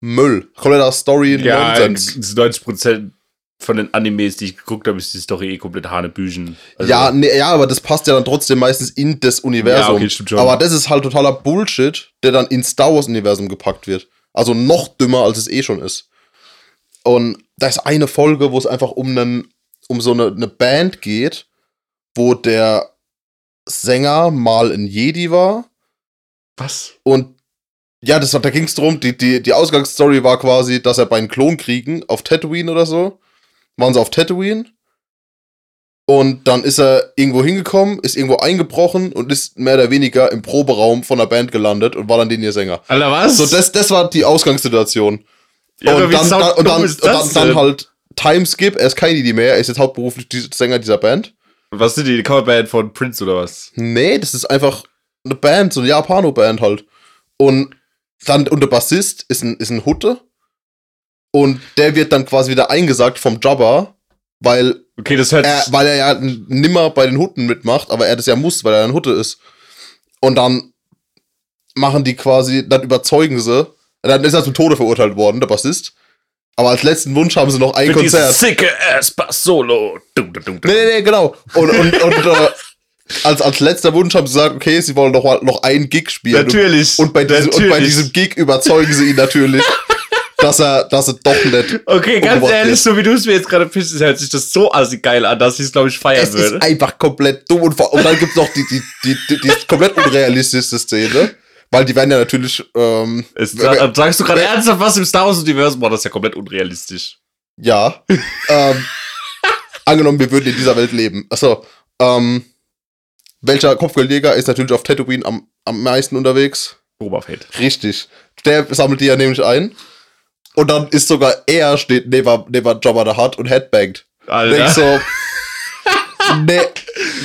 Müll. Kompletter Story Ja, Nonsens. 90% von den Animes, die ich geguckt habe, ist die Story eh komplett Hanebüchen. Also, ja, nee, ja, aber das passt ja dann trotzdem meistens in das Universum. Ja, okay, stimmt schon. Aber das ist halt totaler Bullshit, der dann ins Star Wars-Universum gepackt wird. Also noch dümmer, als es eh schon ist. Und da ist eine Folge, wo es einfach um, einen, um so eine, eine Band geht, wo der Sänger mal ein Jedi war. was? Und ja, das, da ging es darum, die, die, die Ausgangsstory war quasi, dass er bei den Klonkriegen auf Tatooine oder so, waren sie auf Tatooine. Und dann ist er irgendwo hingekommen, ist irgendwo eingebrochen und ist mehr oder weniger im Proberaum von der Band gelandet und war dann den ihr Sänger. Alter, was? So, das, das war die Ausgangssituation. ja, und dann, dann, und dann, und dann, das dann halt Timeskip, er ist kein Idee mehr, er ist jetzt hauptberuflich Sänger dieser Band. Was sind die, die Coverband von Prince oder was? Nee, das ist einfach eine Band, so eine Japano-Band halt. Und dann, und der Bassist ist ein, ist ein Hutte. Und der wird dann quasi wieder eingesagt vom Jabba, weil Okay, das hört er, weil er ja nimmer bei den Hutten mitmacht, aber er das ja muss, weil er ein Hutte ist. Und dann machen die quasi, dann überzeugen sie, dann ist er zum Tode verurteilt worden, der Bassist. Aber als letzten Wunsch haben sie noch ein Für Konzert. Sicke Ass Bass Solo. Dum, dum, dum, dum. Nee, nee, nee, genau. Und, und, und äh, als, als letzter Wunsch haben sie gesagt, okay, sie wollen noch, mal- noch einen Gig spielen. Natürlich. Und bei, diesem, und bei natürlich. diesem Gig überzeugen sie ihn natürlich, dass er, dass er doch nicht. Okay, ganz ehrlich, wird. so wie du es mir jetzt gerade pitchst, hört sich das so assi geil an, dass ich es, glaube ich, feiern Es würde. ist einfach komplett dumm. Und, und dann gibt's noch die, die, die, die, die komplett unrealistische Szene. Weil die werden ja natürlich. Ähm, Es, da, sagst du gerade ernsthaft was im Star Wars-Universum? Boah, das ist ja komplett unrealistisch. ja. ähm, angenommen, wir würden in dieser Welt leben. Achso. Ähm, welcher Kopfgeldjäger ist natürlich auf Tatooine am, am meisten unterwegs? Boba Fett. Richtig. Der sammelt die ja nämlich ein. Und dann ist sogar er steht neben, neben Jabba the Hutt und headbangt. Alter. Denk so, nee,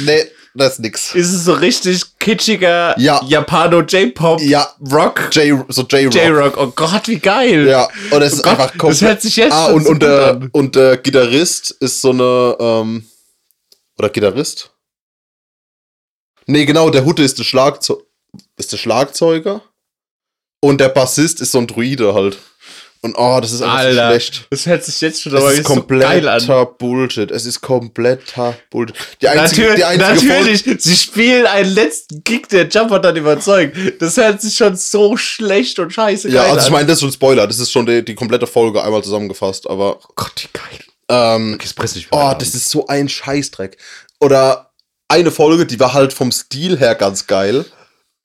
nee, das ist nix. ist es so richtig kitschiger Ja. Japano J-Pop Ja, Rock? J, so J-Rock. J-Rock. Oh Gott, wie geil. Ja, und es Oh ist Gott, einfach das hört sich jetzt Ah, und, so und, der, an. und der Gitarrist ist so eine, ähm, oder Gitarrist? Nee, genau, der Hutte ist der Schlagzeuger. Ist der Schlagzeuger? Und der Bassist ist so ein Druide halt. Und oh, das ist einfach so Alter, schlecht. das hört sich jetzt schon aber ist so geil an. kompletter Bullshit. Es ist kompletter Bullshit. Die einzige, Natürlich, die einzige natürlich sie spielen einen letzten Gig, der Jumper dann überzeugt. Das hört sich schon so schlecht und scheiße Ja, also ich meine, das ist schon ein Spoiler. Das ist schon die, die komplette Folge einmal zusammengefasst. Aber oh Gott, wie geil. ähm, Okay, das nicht oh, das ist so ein Scheißdreck. Oder eine Folge, die war halt vom Stil her ganz geil.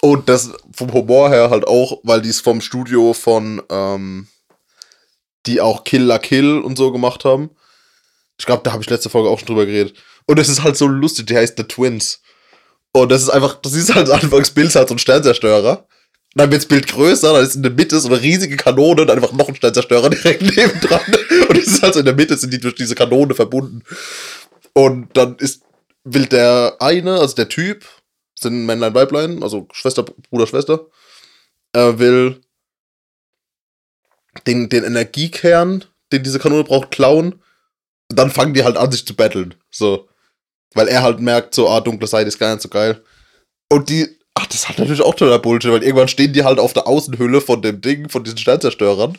Und das vom Humor her halt auch, weil die ist vom Studio von, ähm, die auch Kill la Kill und so gemacht haben. Ich glaube, da habe ich letzte Folge auch schon drüber geredet. Und es ist halt so lustig, die heißt The Twins. Und das ist einfach, das ist halt Anfangsbild, halt so ein Sternzerstörer. Und dann wird das Bild größer, dann ist in der Mitte so eine riesige Kanone und einfach noch ein Sternzerstörer direkt nebendran. Und es ist halt so in der Mitte, sind die durch diese Kanone verbunden. Und dann ist, will der eine, also der Typ, sind Männlein, Weiblein, also Schwester, Bruder, Schwester, er will den, den Energiekern, den diese Kanone braucht, klauen. Und dann fangen die halt an, sich zu battlen. So. Weil er halt merkt, so, ah, dunkle Seite ist gar nicht so geil. Und die, ach, das halt natürlich auch totaler Bullshit, weil irgendwann stehen die halt auf der Außenhülle von dem Ding, von diesen Sternzerstörern.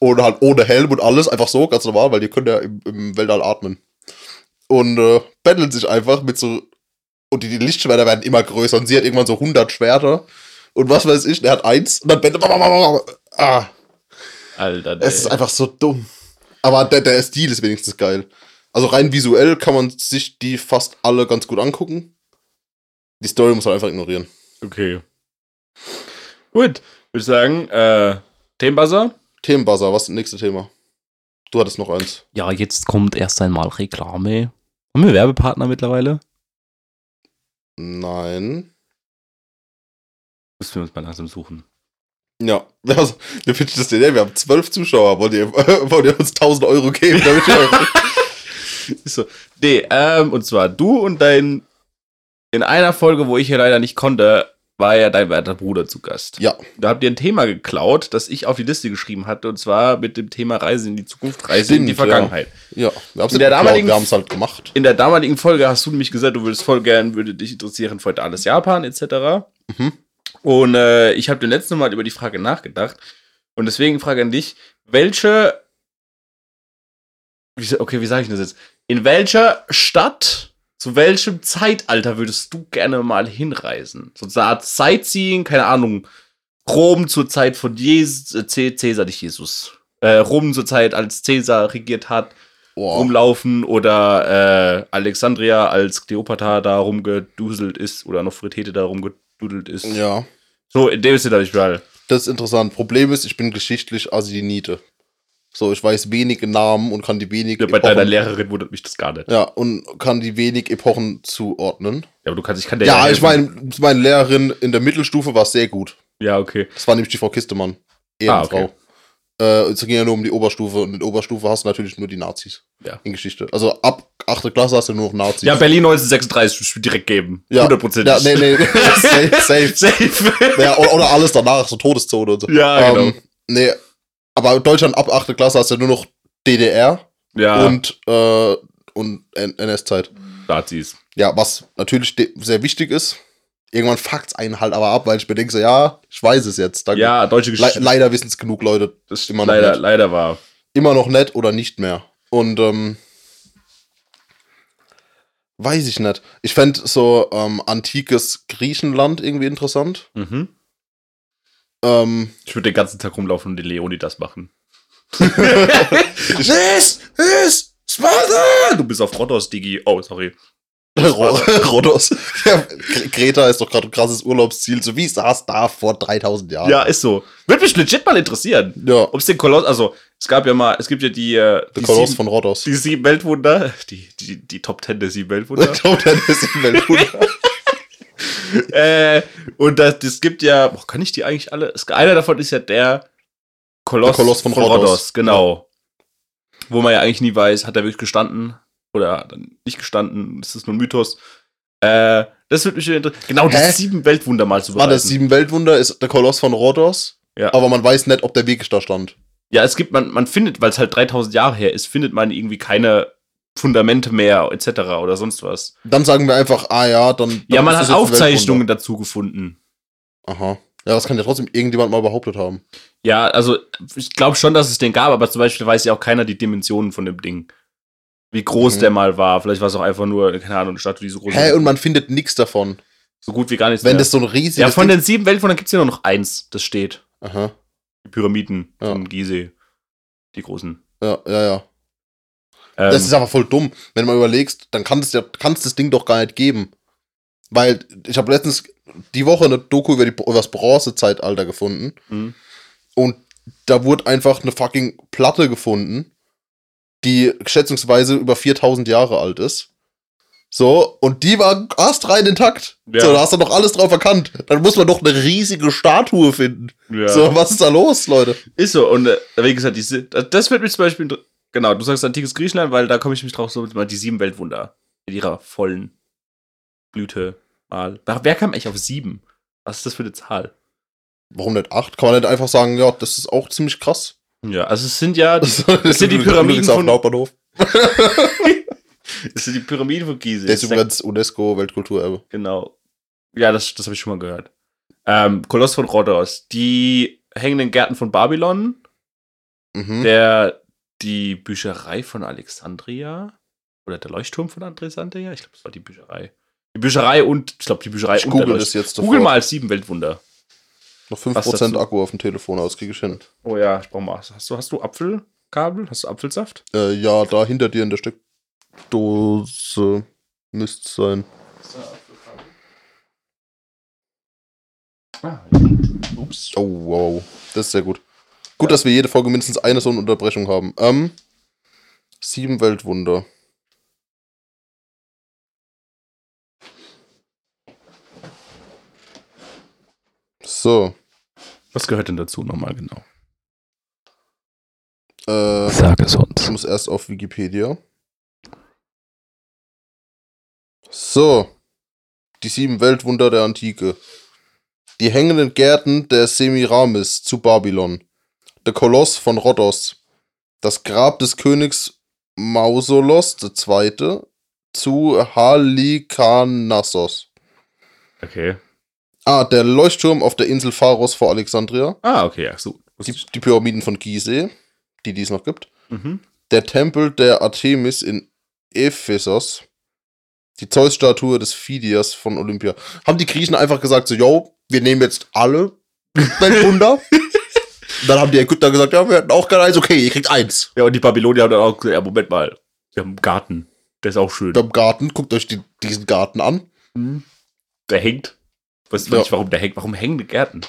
Und halt ohne Helm und alles, einfach so, ganz normal, weil die können ja im, im Weltall atmen. Und äh, battlen sich einfach mit so. Und die, die Lichtschwerter werden immer größer und sie hat irgendwann so 100 Schwerter. Und was weiß ich, er hat eins und dann battelt. Ah, Alter, es ist einfach so dumm. Aber der, der Stil ist wenigstens geil. Also rein visuell kann man sich die fast alle ganz gut angucken. Die Story muss man einfach ignorieren. Okay. Gut, würde ich sagen, äh, Themenbuzzer? Themenbuzzer, was ist das nächste Thema? Du hattest noch eins. Ja, jetzt kommt erst einmal Reklame. Haben wir Werbepartner mittlerweile? Nein. Müssen wir uns mal langsam suchen. Ja, also, wir pitchen das dir. Wir haben zwölf Zuschauer. Wollt ihr, wollt ihr uns 1000 Euro geben? Damit Ist so. Nee, ähm, und zwar du und dein. In einer Folge, wo ich hier leider nicht konnte, war ja dein werter Bruder zu Gast. ja, Da habt ihr ein Thema geklaut, das ich auf die Liste geschrieben hatte, und zwar mit dem Thema Reise in die Zukunft, Reise in Stimmt, die Vergangenheit. ja. Wir haben es In der damaligen- wir haben es halt gemacht. In der damaligen Folge hast du nämlich gesagt, du würdest voll gern, würde dich interessieren, heute alles Japan etc. Mhm. Und äh, ich habe den letzten Mal über die Frage nachgedacht. Und deswegen frage an dich, welche. Wie, okay, wie sage ich das jetzt? In welcher Stadt, zu welchem Zeitalter würdest du gerne mal hinreisen? So eine Art Sightseeing, keine Ahnung. Rom zur Zeit von Jesus, äh, Cä- Cäsar, nicht Jesus. Äh, Rom zur Zeit, als Cäsar regiert hat, Boah. rumlaufen oder äh, Alexandria, als Kleopatra da rumgeduselt ist oder noch Fritete da rumgedudelt ist. Ja, So, in dem Sinne habe ich mal. das ist interessant. Problem ist, ich bin geschichtlich Asinite. So, ich weiß wenige Namen und kann die wenig Bei deiner Lehrerin wundert mich das gar nicht. ja, und kann die wenig Epochen zuordnen. Ja, aber du kannst, ich kann dir Ja, ich meine, meine Lehrerin in der Mittelstufe war sehr gut. Ja, okay. Das war nämlich die Frau Kistemann. Ah, Ehrenfrau. Äh, es ging ja nur um die Oberstufe und in der Oberstufe hast du natürlich nur die Nazis. Ja. In Geschichte. Also ab 8. Klasse hast du nur noch Nazis. Ja, Berlin 1936 würde ich direkt geben. Ja. Hundertprozentig. Ja, nee, nee. safe, safe. Safe. Ja, oder, oder alles danach, so Todeszone und so. Ja, genau. Ähm, nee, aber Deutschland ab 8. Klasse hast du nur noch DDR ja, und, äh, und NS-Zeit. Nazis. Ja, was natürlich sehr wichtig ist. Irgendwann fuckt's einen halt aber ab, weil ich mir denke so, ja, ich weiß es jetzt. Danke. Ja, deutsche Le Geschichte. leider wissen es genug Leute. das ist immer noch leider, nicht. leider war. Immer noch nett oder nicht mehr. Und, ähm, weiß ich nicht. Ich fände so ähm, antikes Griechenland irgendwie interessant. Mhm. Ähm, Ich würde den ganzen Tag rumlaufen und die Leonidas machen. this is Sparta! Du bist auf Rhodos, Digi. Oh, sorry. Rhodos. Ja, Kreta ist doch gerade ein krasses Urlaubsziel, so wie es das da vor 3000 Jahren. Ja, ist so. Würde mich legit mal interessieren. Ja, Ob es den Koloss, also es gab ja mal, es gibt ja die, äh, der die, Koloss sieben, von Rhodos. die sieben Weltwunder, die, die, die Top Ten der sieben Weltwunder. glaube, der ist im Weltwunder. äh, und das, das gibt ja, boah, kann ich die eigentlich alle? Es, einer davon ist ja der Koloss, Der Koloss von Rhodos. genau. Wo man ja eigentlich nie weiß, hat er wirklich gestanden oder dann nicht gestanden, ist das nur ein Mythos. Äh, das würde mich interessieren. Genau, Hä? die sieben Weltwunder mal zu War das bereiten. sieben Weltwunder, ist der Koloss von Rhodos. Ja. Aber man weiß nicht, ob der Weg da stand. Ja, es gibt, man, man findet, weil es halt 3000 Jahre her ist, findet man irgendwie keine Fundamente mehr, etc. oder sonst was. Dann sagen wir einfach, ah ja, dann. dann Ja, man ist hat das Aufzeichnungen dazu gefunden. Aha. Ja, das kann ja trotzdem irgendjemand mal behauptet haben. Ja, also ich glaube schon, dass es den gab, aber zum Beispiel weiß ja auch keiner die Dimensionen von dem Ding. Wie groß Mhm. der mal war. Vielleicht war es auch einfach nur, keine Ahnung, eine Statue, die so groß Hä, und man findet nichts davon. So gut wie gar nichts Wenn mehr. das so ein riesiges. ja, von Ding- den sieben Weltwundern gibt es ja nur noch eins, das steht. Aha. Die Pyramiden Ja. von Gizeh. Die großen. Ja, ja, ja. Ähm, Das ist aber voll dumm. Wenn du mal überlegst, dann kann es ja, kann's das Ding doch gar nicht geben. Weil ich habe letztens die Woche eine Doku über, die, über das Bronzezeitalter gefunden. mhm. Und da wurde einfach eine fucking Platte gefunden, die schätzungsweise über 4000 Jahre alt ist. So, und die war astrein intakt. Ja. So, da hast du doch alles drauf erkannt. Dann muss man doch eine riesige Statue finden. ja. So, was ist da los, Leute? Ist so, und äh, wie gesagt, diese, das, wird mich zum Beispiel, genau, du sagst antikes Griechenland, weil da komme ich mich drauf, so mal die sieben Weltwunder in ihrer vollen Blüte mal. Wer wer kam echt auf sieben? Was ist das für eine Zahl? Warum nicht acht? Kann man nicht einfach sagen, ja, das ist auch ziemlich krass. Ja, also es sind ja, Das, das sind die Pyramiden von, Hauptbahnhof. das sind die Pyramiden von Gizeh. Der ist übrigens UNESCO-Weltkulturerbe. Genau. Ja, das, das habe ich schon mal gehört. Ähm, Koloss von Rhodos, die hängenden Gärten von Babylon, Mhm. der, die Bücherei von Alexandria oder der Leuchtturm von Alexandria, ich glaube, das war die Bücherei. Die Bücherei und, ich glaube, die Bücherei Ich und der google das Leuchtturm. jetzt Google mal als sieben Weltwunder. Noch Was 5% dazu? Akku auf dem Telefon aus, krieg ich hin. Oh ja, ich brauche mal. Hast du, hast du Apfelkabel? Hast du Apfelsaft? Äh, ja, da hinter dir in der Steckdose müsste es sein. Ah, Ups. Oh, wow. Das ist sehr gut. Gut, dass wir jede Folge mindestens eine so eine Unterbrechung haben. Ähm, sieben Weltwunder. So. Was gehört denn dazu nochmal genau? Äh, Sag es ich uns. muss erst auf Wikipedia. So. Die sieben Weltwunder der Antike. Die hängenden Gärten der Semiramis zu Babylon. Der Koloss von Rhodos. Das Grab des Königs Mausolos II. zu Halikarnassos. Okay. Ah, der Leuchtturm auf der Insel Pharos vor Alexandria. Ah, okay, ja, so. Die, die Pyramiden von Gizeh, die die es noch gibt. Mhm. Der Tempel der Artemis in Ephesos. Die Zeus-Statue des Phidias von Olympia. Haben die Griechen einfach gesagt, so, yo, wir nehmen jetzt alle Weltwunder. Und dann haben die Ägypter gesagt, ja, wir hatten auch gerne eins, okay, ihr kriegt eins. Ja, und die Babylonier haben dann auch gesagt, ja, Moment mal, wir haben einen Garten. Der ist auch schön. Im Garten, guckt euch die, diesen Garten an. Der hängt. Weißt du Ja. nicht, warum der hängt? Warum hängen die Gärten?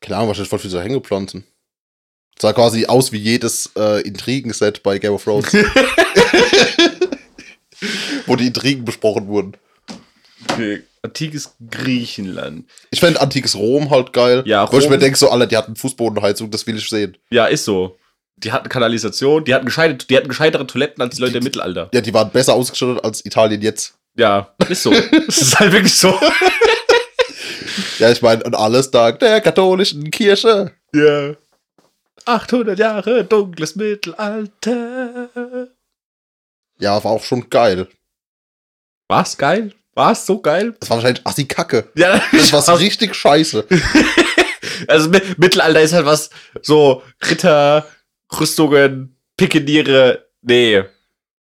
Keine Ahnung, wahrscheinlich voll für so Hängepflanzen. Sah quasi aus wie jedes äh, Intrigen-Set bei Game of Thrones. Wo die Intrigen besprochen wurden. Okay. Antikes Griechenland. Ich fände antikes Rom halt geil. Ja, Wo ich mir Rom- denke, so, Alter, die hatten Fußbodenheizung, das will ich sehen. Ja, ist so. Die hatten Kanalisation, die hatten, gescheite, die hatten gescheitere Toiletten als die Leute im Mittelalter. Ja, die waren besser ausgestattet als Italien jetzt. Ja, ist so. das ist halt wirklich so. Ja, ich meine, und alles dank der katholischen Kirche. Ja. 800 Jahre dunkles Mittelalter. Ja, war auch schon geil. War's geil? War's so geil? Das war wahrscheinlich assi Kacke. Ja, Das war richtig scheiße. Also Mi- Mittelalter ist halt was so Ritter, Rüstungen, Pikeniere. Nee.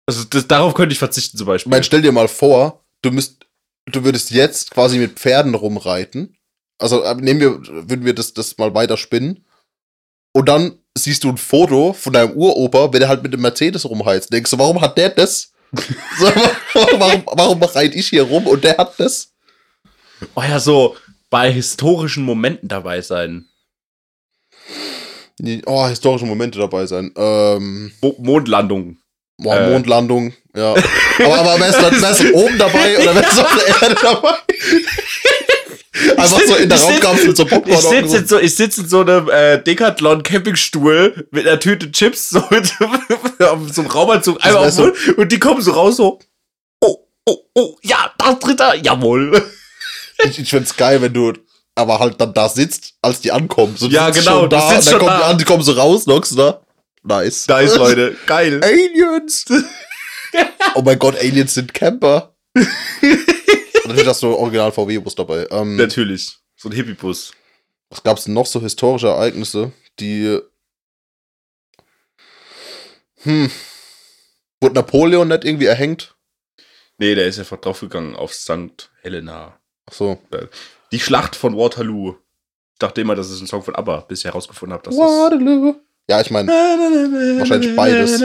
Also das, darauf könnte ich verzichten zum Ich Beispiel. meine, stell dir mal vor, du müsst, du würdest jetzt quasi mit Pferden rumreiten. Also äh, nehmen wir, würden wir das, das mal weiter spinnen. Und dann siehst du ein Foto von deinem Uropa, wenn er halt mit dem Mercedes rumheizt. Denkst du, warum hat der das? so, warum, warum reite ich hier rum und der hat das? oh ja, so bei historischen Momenten dabei sein. Oh, historische Momente dabei sein. Ähm, Mo Mondlandung. boah, Äh. Mondlandung, ja. Aber, aber wärst du oben dabei oder wärst du auf der Erde dabei? Einfach so in der Raumkapsel zur Popcorn. Ich sitze in, so, ich sitz in so einem äh, Decathlon Campingstuhl mit einer Tüte Chips so mit auf so einem Raumanzug einmal auf Mund und die kommen so raus so oh oh oh ja das dritter jawohl Ich, ich find's geil, wenn du aber halt dann da sitzt, als die ankommen. So, Ja, genau, da, sitzt dann schon kommen die da. an, die kommen so raus, lockst da. Nice. nice Leute geil Aliens! oh mein Gott, Aliens sind Camper. Natürlich hast du original VW-Bus dabei. Ähm, natürlich so ein Hippiebus was gab's denn noch so historische Ereignisse, die. Hm. Wurde Napoleon nicht irgendwie erhängt? nee der ist einfach draufgegangen auf St. Helena Ach so. die Schlacht von Waterloo ich dachte immer das ist ein Song von ABBA bis ich herausgefunden habe dass Waterloo. Ja, ich meine, Wahrscheinlich beides.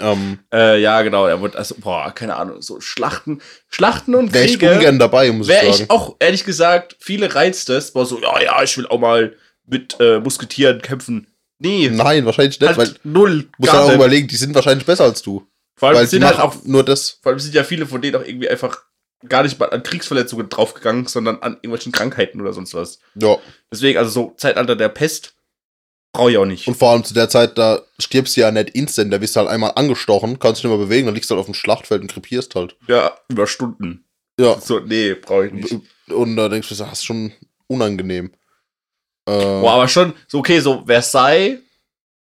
Ähm, Äh, ja, genau. Er wird, also, boah, keine Ahnung, so Schlachten, Schlachten und wäre ich Kriege. ungern dabei, muss ich Wäre sagen. ich auch, ehrlich gesagt, viele reizt das, war so, ja, ja, ich will auch mal mit äh, Musketieren kämpfen. Nee, Nein, wahrscheinlich nicht, halt weil null. Muss dann auch überlegen, die sind wahrscheinlich besser als du. Vor allem Weil sind halt auch, nur das. vor allem sind ja viele von denen auch irgendwie einfach gar nicht mal an Kriegsverletzungen draufgegangen, sondern an irgendwelchen Krankheiten oder sonst was. Ja. Deswegen, also so Zeitalter der Pest, brauche ich auch nicht. Und vor allem zu der Zeit, da stirbst du ja nicht instant, da wirst du halt einmal angestochen, kannst dich nicht mehr bewegen, dann liegst du halt auf dem Schlachtfeld und krepierst halt. ja, über Stunden. Ja. So, nee, brauche ich nicht. Und da denkst du, das ist schon unangenehm. Äh, Boah, aber schon, so okay, so Versailles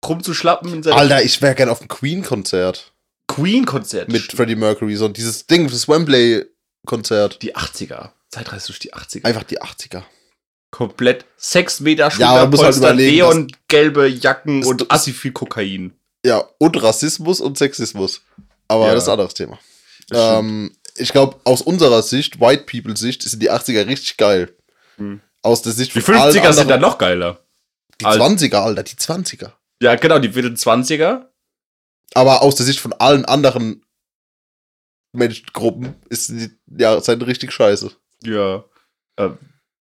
rumzuschlappen in seinem Alter, ich wäre gerne auf dem Queen-Konzert Queen-Konzert. mit Freddie Mercury, so dieses Ding, das Wembley-Konzert. die 80er. Zeitreise durch die 80er. Einfach die 80er. Komplett 6 Meter Ja, halt Schulterpolster, neongelbe Jacken und assi viel Kokain. Ja, und Rassismus und Sexismus. Aber Ja. das ist ein anderes Thema. Ähm, ich glaube, aus unserer Sicht, White People Sicht, sind die 80er richtig geil. Hm. Aus der Sicht Die von allen 50er sind dann noch geiler. Die Alt- 20er, Alter, die 20er. Ja, genau, die wilden 20er. Aber aus der Sicht von allen anderen Menschengruppen ist die Jahreszeit richtig scheiße. Ja. Ähm,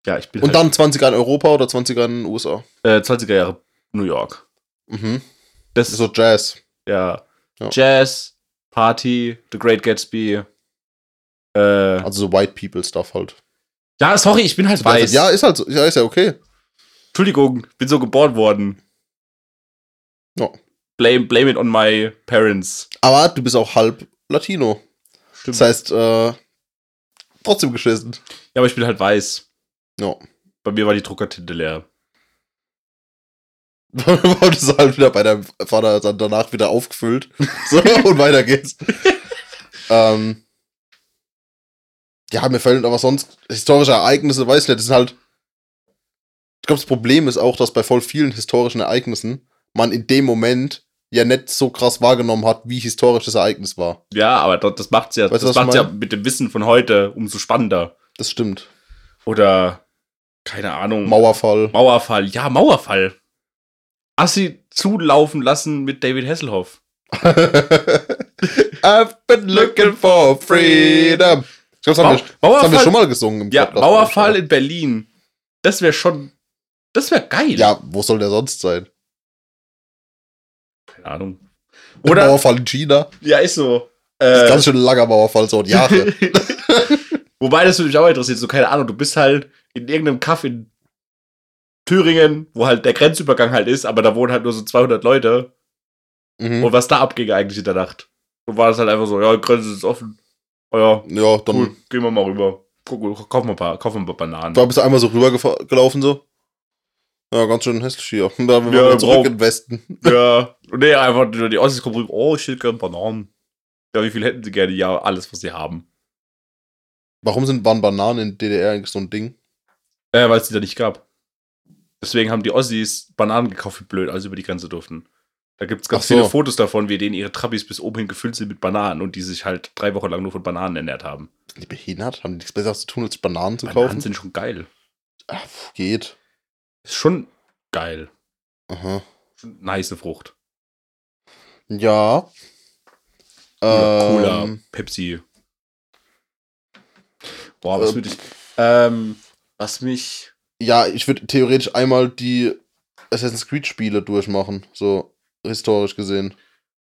ja, ich bin Und halt, dann 20er in Europa oder 20er in den USA. äh, 20er Jahre New York. Mhm. Das So Jazz. ja. Ja. Jazz, Party, The Great Gatsby. Äh, Also so White People Stuff halt. ja, sorry, ich bin halt weiß. Ja, ist halt so. Ja, ist ja okay. Entschuldigung, bin so geboren worden. Ja. Blame, blame it on my parents. Aber du bist auch halb Latino. Stimmt. Das heißt, äh, trotzdem geschissen. Ja, aber ich bin halt weiß. Ja. Bei mir war die Druckertinte leer. Warum das halt wieder bei deinem Vater dann danach wieder aufgefüllt. So, und weiter geht's. ähm, Ja, mir fällt aber sonst historische Ereignisse, weiß ich nicht, das ist halt. Ich glaube, das Problem ist auch, dass bei voll vielen historischen Ereignissen man in dem Moment ja nicht so krass wahrgenommen hat, wie historisch das Ereignis war. Ja, aber das, macht's ja, Weißt das macht's ja mit dem Wissen von heute umso spannender. Das stimmt. Oder, keine Ahnung. Mauerfall. Mauerfall. Ja, Mauerfall. Assi zulaufen lassen mit David Hasselhoff. I've been looking for freedom. Ich glaube, das, haben wir- das haben wir schon mal gesungen im ja, Podcast. Mauerfall in Berlin. Das wäre schon, das wäre geil. Ja, wo soll der sonst sein? Keine Ahnung. Der Oder, Mauerfall in China. ja, ist so. Das ist Äh, ganz schön langer Mauerfall, so ein Jahre. Wobei das würde mich auch interessiert, so keine Ahnung, du bist halt in irgendeinem Kaff in Thüringen, wo halt der Grenzübergang halt ist, aber da wohnen halt nur so 200 Leute. mhm. Und was da abging eigentlich in der Nacht. Und war das halt einfach so, ja, die Grenze ist offen. Oh ja, Ja, dann cool, gehen wir mal rüber. Guck, kaufen wir ein paar, kaufen ein paar Bananen. da bist du einmal so rübergelaufen, so. Ja, ganz schön hässlich hier. Da wir Ja, zurück den Westen. Ja, und nee, einfach nur die Ossis kommen rüber, oh, ich hätte gerne Bananen. Ja, wie viel hätten sie gerne? Ja, alles, was sie haben. Warum sind, waren Bananen in DDR eigentlich so ein Ding? Äh, weil es die da nicht gab. Deswegen haben die Ossis Bananen gekauft, wie blöd, als sie über die Grenze durften. Da gibt es ganz so. viele Fotos davon, wie denen ihre Trabis bis oben hin gefüllt sind mit Bananen und die sich halt drei Wochen lang nur von Bananen ernährt haben. Sind die behindert? Haben die nichts Besseres zu tun, als Bananen zu Bananen kaufen? sind schon geil. Ach, geht. Ist schon geil. Aha. Schon nice Frucht. Ja. Cola, Cola Ähm, Pepsi. Boah, was äh, würde ich. Ähm, was mich. ja, ich würde theoretisch einmal die Assassin's Creed Spiele durchmachen, so historisch gesehen.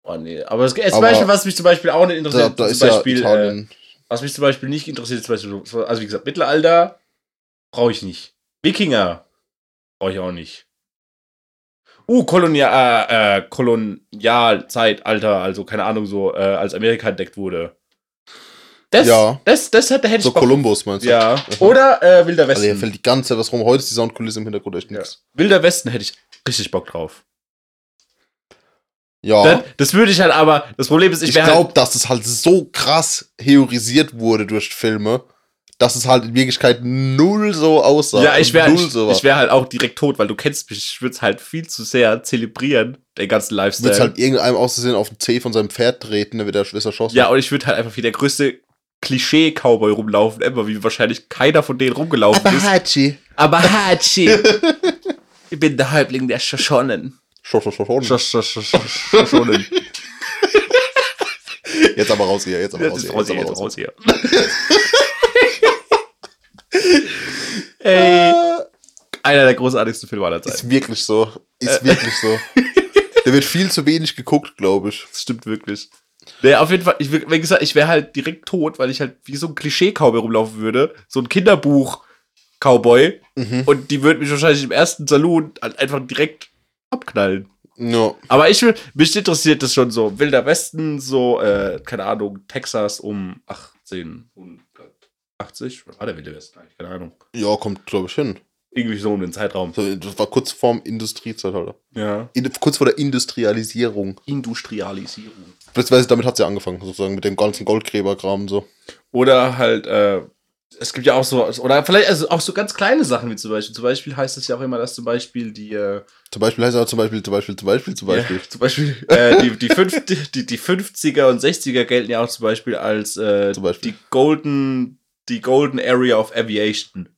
Oh nee, aber es, zum Aber- Beispiel, was mich zum Beispiel auch nicht Da, interessiert, da zum ist Beispiel, ja. Äh, was mich zum Beispiel nicht interessiert, ist zum Beispiel, so- also wie gesagt, Mittelalter brauche ich nicht. Wikinger brauche ich auch nicht. Uh, Kolonial, äh, äh, Kolonialzeitalter, also keine Ahnung, so, äh, als Amerika entdeckt wurde. Das, Ja. das, das hätte, hätte so ich Bock. Kolumbus meinst du? Ja. Oder äh, Wilder Also hier Westen. fällt die ganze Zeit was rum. Heute ist die Soundkulisse im Hintergrund echt ja. nichts. Wilder Westen hätte ich richtig Bock drauf. Ja. Das, das würde ich halt aber, das Problem ist, ich ich wäre halt, glaube, dass das halt so krass theorisiert wurde durch Filme, dass es halt in Wirklichkeit null so aussah. Ja, ich wäre null ich, so wär halt auch direkt tot, weil du kennst mich. Ich würde es halt viel zu sehr zelebrieren, den ganzen Lifestyle. halt irgendeinem auszusehen auf den Zeh von seinem Pferd treten, dann wird er erschossen. ja, und ich würde halt einfach wie der größte Klischee-Cowboy rumlaufen, immer wie wahrscheinlich keiner von denen rumgelaufen ist. Hachi. Aber Hachi, ich bin der Häuptling der Shoshonen. Schon, schon, schon, schon. Shosh- Shosh- Shosh- Shoshonen. Jetzt aber raus hier, jetzt aber Jetzt raus ist hier. raus Jetzt hier, aber jetzt raus hier. Ey, einer der großartigsten Filme aller Zeiten. Ist wirklich so. Äh. Ist wirklich so. Der wird viel zu wenig geguckt, glaube ich. Das stimmt wirklich. Nee, auf jeden Fall, ich, wie gesagt, ich wäre halt direkt tot, weil ich halt wie so ein Klischee-Cowboy rumlaufen würde. So ein Kinderbuch-Cowboy. Mhm. Und die würden mich wahrscheinlich im ersten Saloon halt einfach direkt abknallen. Ja. Aber ich will, mich interessiert das schon so. Wilder Westen, so, äh, keine Ahnung, Texas um 1880. Was war der Wilde Westen eigentlich? Keine Ahnung. ja, kommt, glaube ich, hin. Irgendwie so um den Zeitraum. Das war kurz vorm Industriezeitalter. Ja. In, kurz vor der Industrialisierung. Industrialisierung. Beziehungsweise damit hat sie ja angefangen, sozusagen, mit dem ganzen Goldgräberkram so. Oder halt, äh, es gibt ja auch so, oder vielleicht also auch so ganz kleine Sachen wie zum Beispiel. Zum Beispiel heißt es ja auch immer, dass zum Beispiel die, äh, Zum Beispiel heißt er zum Beispiel, zum Beispiel, zum Beispiel, zum Beispiel. Ja, zum Beispiel äh, die, die, fünf, die, die 50er und 60er gelten ja auch zum Beispiel als äh, Zum Beispiel. die Golden, die Golden Area of Aviation.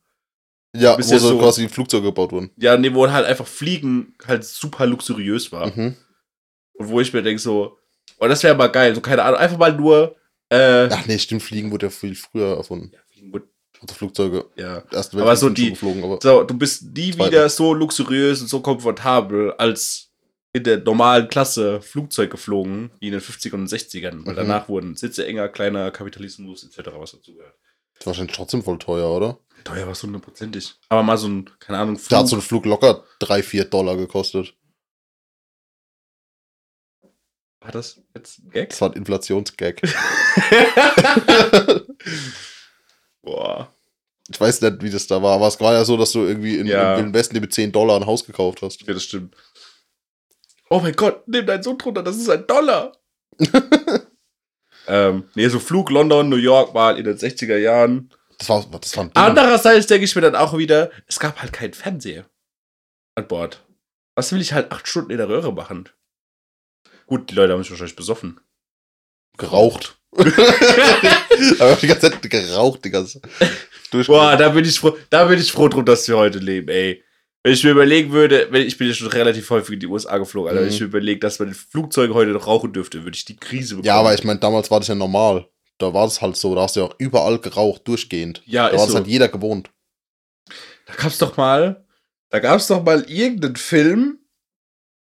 Ja, wo ja so quasi Flugzeuge gebaut wurden. Ja, nee, wo halt einfach Fliegen halt super luxuriös war. Mhm. Und wo ich mir denke so, oh, das wäre mal geil. So, keine Ahnung, einfach mal nur, äh, Ach nee, stimmt, Fliegen wurde ja viel früher erfunden. ja, Fliegen wird- Also Flugzeuge. ja. Ersten Aber so die- geflogen, aber So, du bist nie Zweite. wieder so luxuriös und so komfortabel als in der normalen Klasse Flugzeug geflogen, wie in den 50ern und 60ern. Weil Mhm. danach wurden Sitze enger, kleiner Kapitalismus etc., was dazugehört. wahrscheinlich trotzdem voll teuer, oder? Teuer war es hundertprozentig. Aber mal so ein, keine Ahnung, Da hat Flug. so ein Flug locker 3, 4 Dollar gekostet. war das jetzt ein Gag? Das war ein Inflationsgag. Boah. Ich weiß nicht, wie das da war, aber es war ja so, dass du irgendwie in, Ja. im Westen dir mit 10 Dollar ein Haus gekauft hast. Ja, das stimmt. Oh mein Gott, nimm deinen Sohn drunter, das ist ein Dollar. Ähm, nee, so Flug London, New York mal in den 60er Jahren. Das war, das war. Andererseits denke ich mir dann auch wieder, es gab halt keinen Fernseher an Bord. Was will ich halt acht Stunden in der Röhre machen? Gut, die Leute haben sich wahrscheinlich besoffen. geraucht. Aber die ganze Zeit geraucht, die ganze Boah, da bin ich froh, da bin ich froh drum, dass wir heute leben, ey. Wenn ich mir überlegen würde, wenn ich bin ja schon relativ häufig in die USA geflogen, Alter, wenn Mhm. ich mir überlege, dass man in Flugzeugen heute noch rauchen dürfte, würde ich die Krise bekommen. Ja, aber ich meine, damals war das ja normal. Da war das halt so. Da hast du ja auch überall geraucht, durchgehend. ja, Da war das so. halt jeder gewohnt. Da gab's doch mal, da gab's doch mal irgendeinen Film,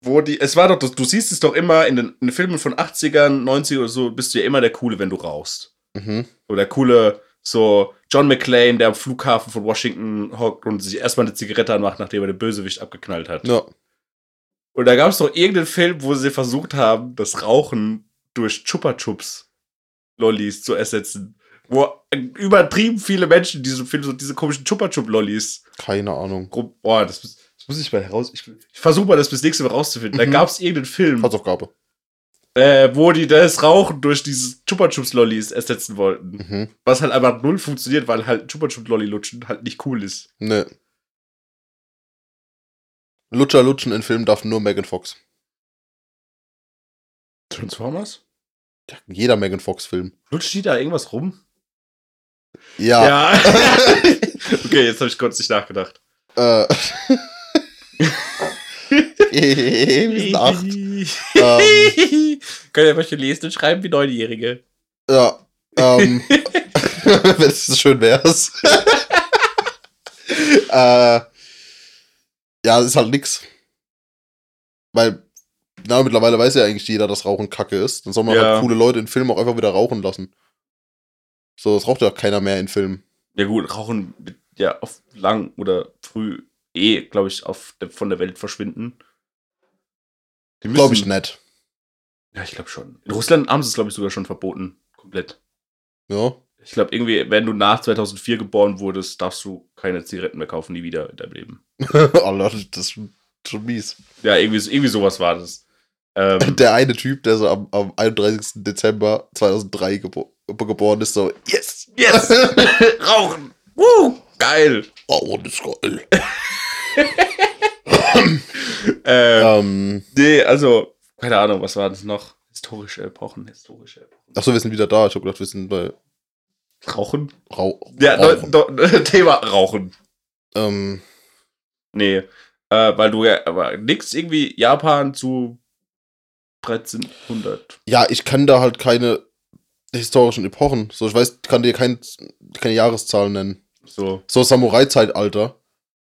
wo die, es war doch, du, du siehst es doch immer in den, in den Filmen von 80ern, 90 oder so, bist du ja immer der Coole, wenn du rauchst. Mhm. Oder der coole, so John McClane, der am Flughafen von Washington hockt und sich erstmal eine Zigarette anmacht, nachdem er den Bösewicht abgeknallt hat. Ja. Und da gab's doch irgendeinen Film, wo sie versucht haben, das Rauchen durch Chupa Chups Lollis zu ersetzen. Wo übertrieben viele Menschen in diesem Film so diese komischen Chupa Chup Lollis Keine Ahnung. Boah, das, muss- das muss ich mal heraus. Ich, ich versuche mal das bis nächste Mal rauszufinden. Da Mhm. gab es irgendeinen Film, Hausaufgabe. äh, wo die das Rauchen durch dieses Chupa Chups Lollis ersetzen wollten. Mhm. Was halt einfach null funktioniert, weil halt Chupa Chups Lolli lutschen halt nicht cool ist. Ne. Lutscher lutschen in Filmen darf nur Megan Fox. Transformers? Jeder Megan Fox-Film. Lutscht die da irgendwas rum? Ja. okay, jetzt habe ich kurz nicht nachgedacht. Äh. Wir sind acht. Ähm. Könnt ihr welche lesen und schreiben wie Neunjährige? Ja. Ähm, wenn es so schön wär's. äh, ja, es ist halt nix. Weil, na, mittlerweile weiß ja eigentlich jeder, dass Rauchen kacke ist. Dann soll man Ja. halt coole Leute in Filmen auch einfach wieder rauchen lassen. So, das raucht ja keiner mehr in Filmen. Ja gut, Rauchen wird ja oft lang oder früh eh, glaube ich, auf der, von der Welt verschwinden. Die müssen- Glaube ich nicht. Ja, ich glaube schon. In Russland haben sie es, glaube ich, sogar schon verboten. Komplett. Ja. Ich glaube, irgendwie, wenn du nach 2004 geboren wurdest, darfst du keine Zigaretten mehr kaufen, nie wieder in deinem Leben. Alter, das ist schon, schon mies. Ja, irgendwie, irgendwie sowas war das. Ähm, Der eine Typ, der so am, am 31. Dezember 2003 gebo geboren ist, so, yes! yes! Rauchen! Woo! Geil! Oh, das ist geil. Äh, ähm, Nee, also, keine Ahnung, was war das noch? Historische Epochen, historische Epochen. achso, wir sind wieder da. Ich hab gedacht, wir sind bei Rauchen? Rau Ja, Rauchen. no, no, Thema Rauchen. Ähm, Nee, äh, weil du ja, aber nix irgendwie Japan zu 1300. ja, ich kann da halt keine historischen Epochen. So, ich weiß, kann dir kein, keine Jahreszahl nennen. So. So Samurai-Zeitalter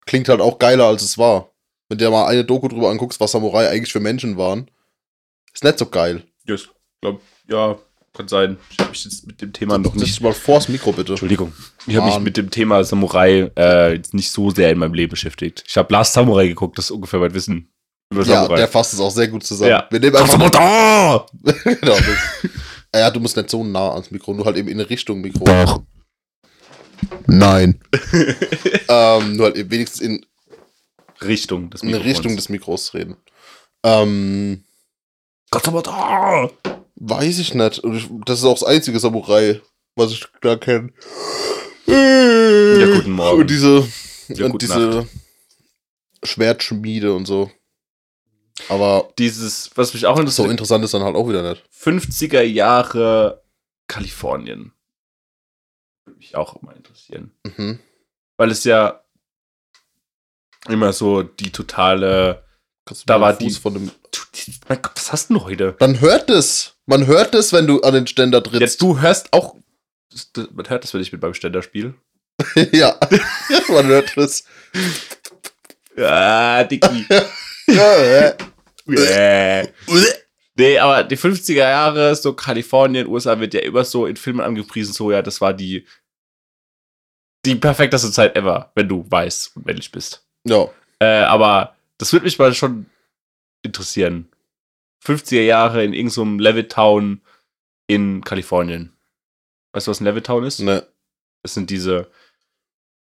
klingt halt auch geiler, als es war. Wenn du dir mal eine Doku drüber anguckst, was Samurai eigentlich für Menschen waren, ist nicht so geil. Ja, ich glaub, ja, kann sein. Ich habe mich jetzt mit dem Thema noch nicht. mal vors Mikro, bitte. Entschuldigung. Ich habe mich mit dem Thema Samurai äh, jetzt nicht so sehr in meinem Leben beschäftigt. Ich habe Last Samurai geguckt, das ist ungefähr mein Wissen über Ja, Samurai. der fasst es auch sehr gut zusammen. Ja. Wir nehmen einfach Samurai! genau, das. Ja, du musst nicht so nah ans Mikro, nur halt eben in Richtung Mikro. Doch. Nein. ähm, nur halt eben wenigstens in Richtung des eine Mikrofons. Richtung des Mikros reden. Ähm, Samurai! weiß ich nicht. Und das ist auch das einzige Samurai, was ich da kenne. Ja, guten Morgen. Und diese, Ja, und diese Schwertschmiede und so. Aber Dieses, was mich auch so interessiert, interessant ist dann halt auch wieder nicht. 50er Jahre Kalifornien. Würde mich auch immer interessieren. Mhm. Weil es ja immer so die totale. Da war Fuß die- von dem. Mein Gott, was hast du denn heute? Man hört es. Man hört es, wenn du an den Ständer Jetzt trittst. du hörst auch. Man hört das, wenn ich mit meinem Ständer spiele. ja. man hört es. Ah, Dicky. Nee, aber die 50er Jahre, so Kalifornien, USA wird ja immer so in Filmen angepriesen, so ja, das war die die perfekteste Zeit ever, wenn du weiß und männlich bist. ja. Äh, aber das würde mich mal schon interessieren. 50er Jahre in irgendeinem Levittown in Kalifornien. Weißt du, was ein Levittown ist? Ne. Das sind diese,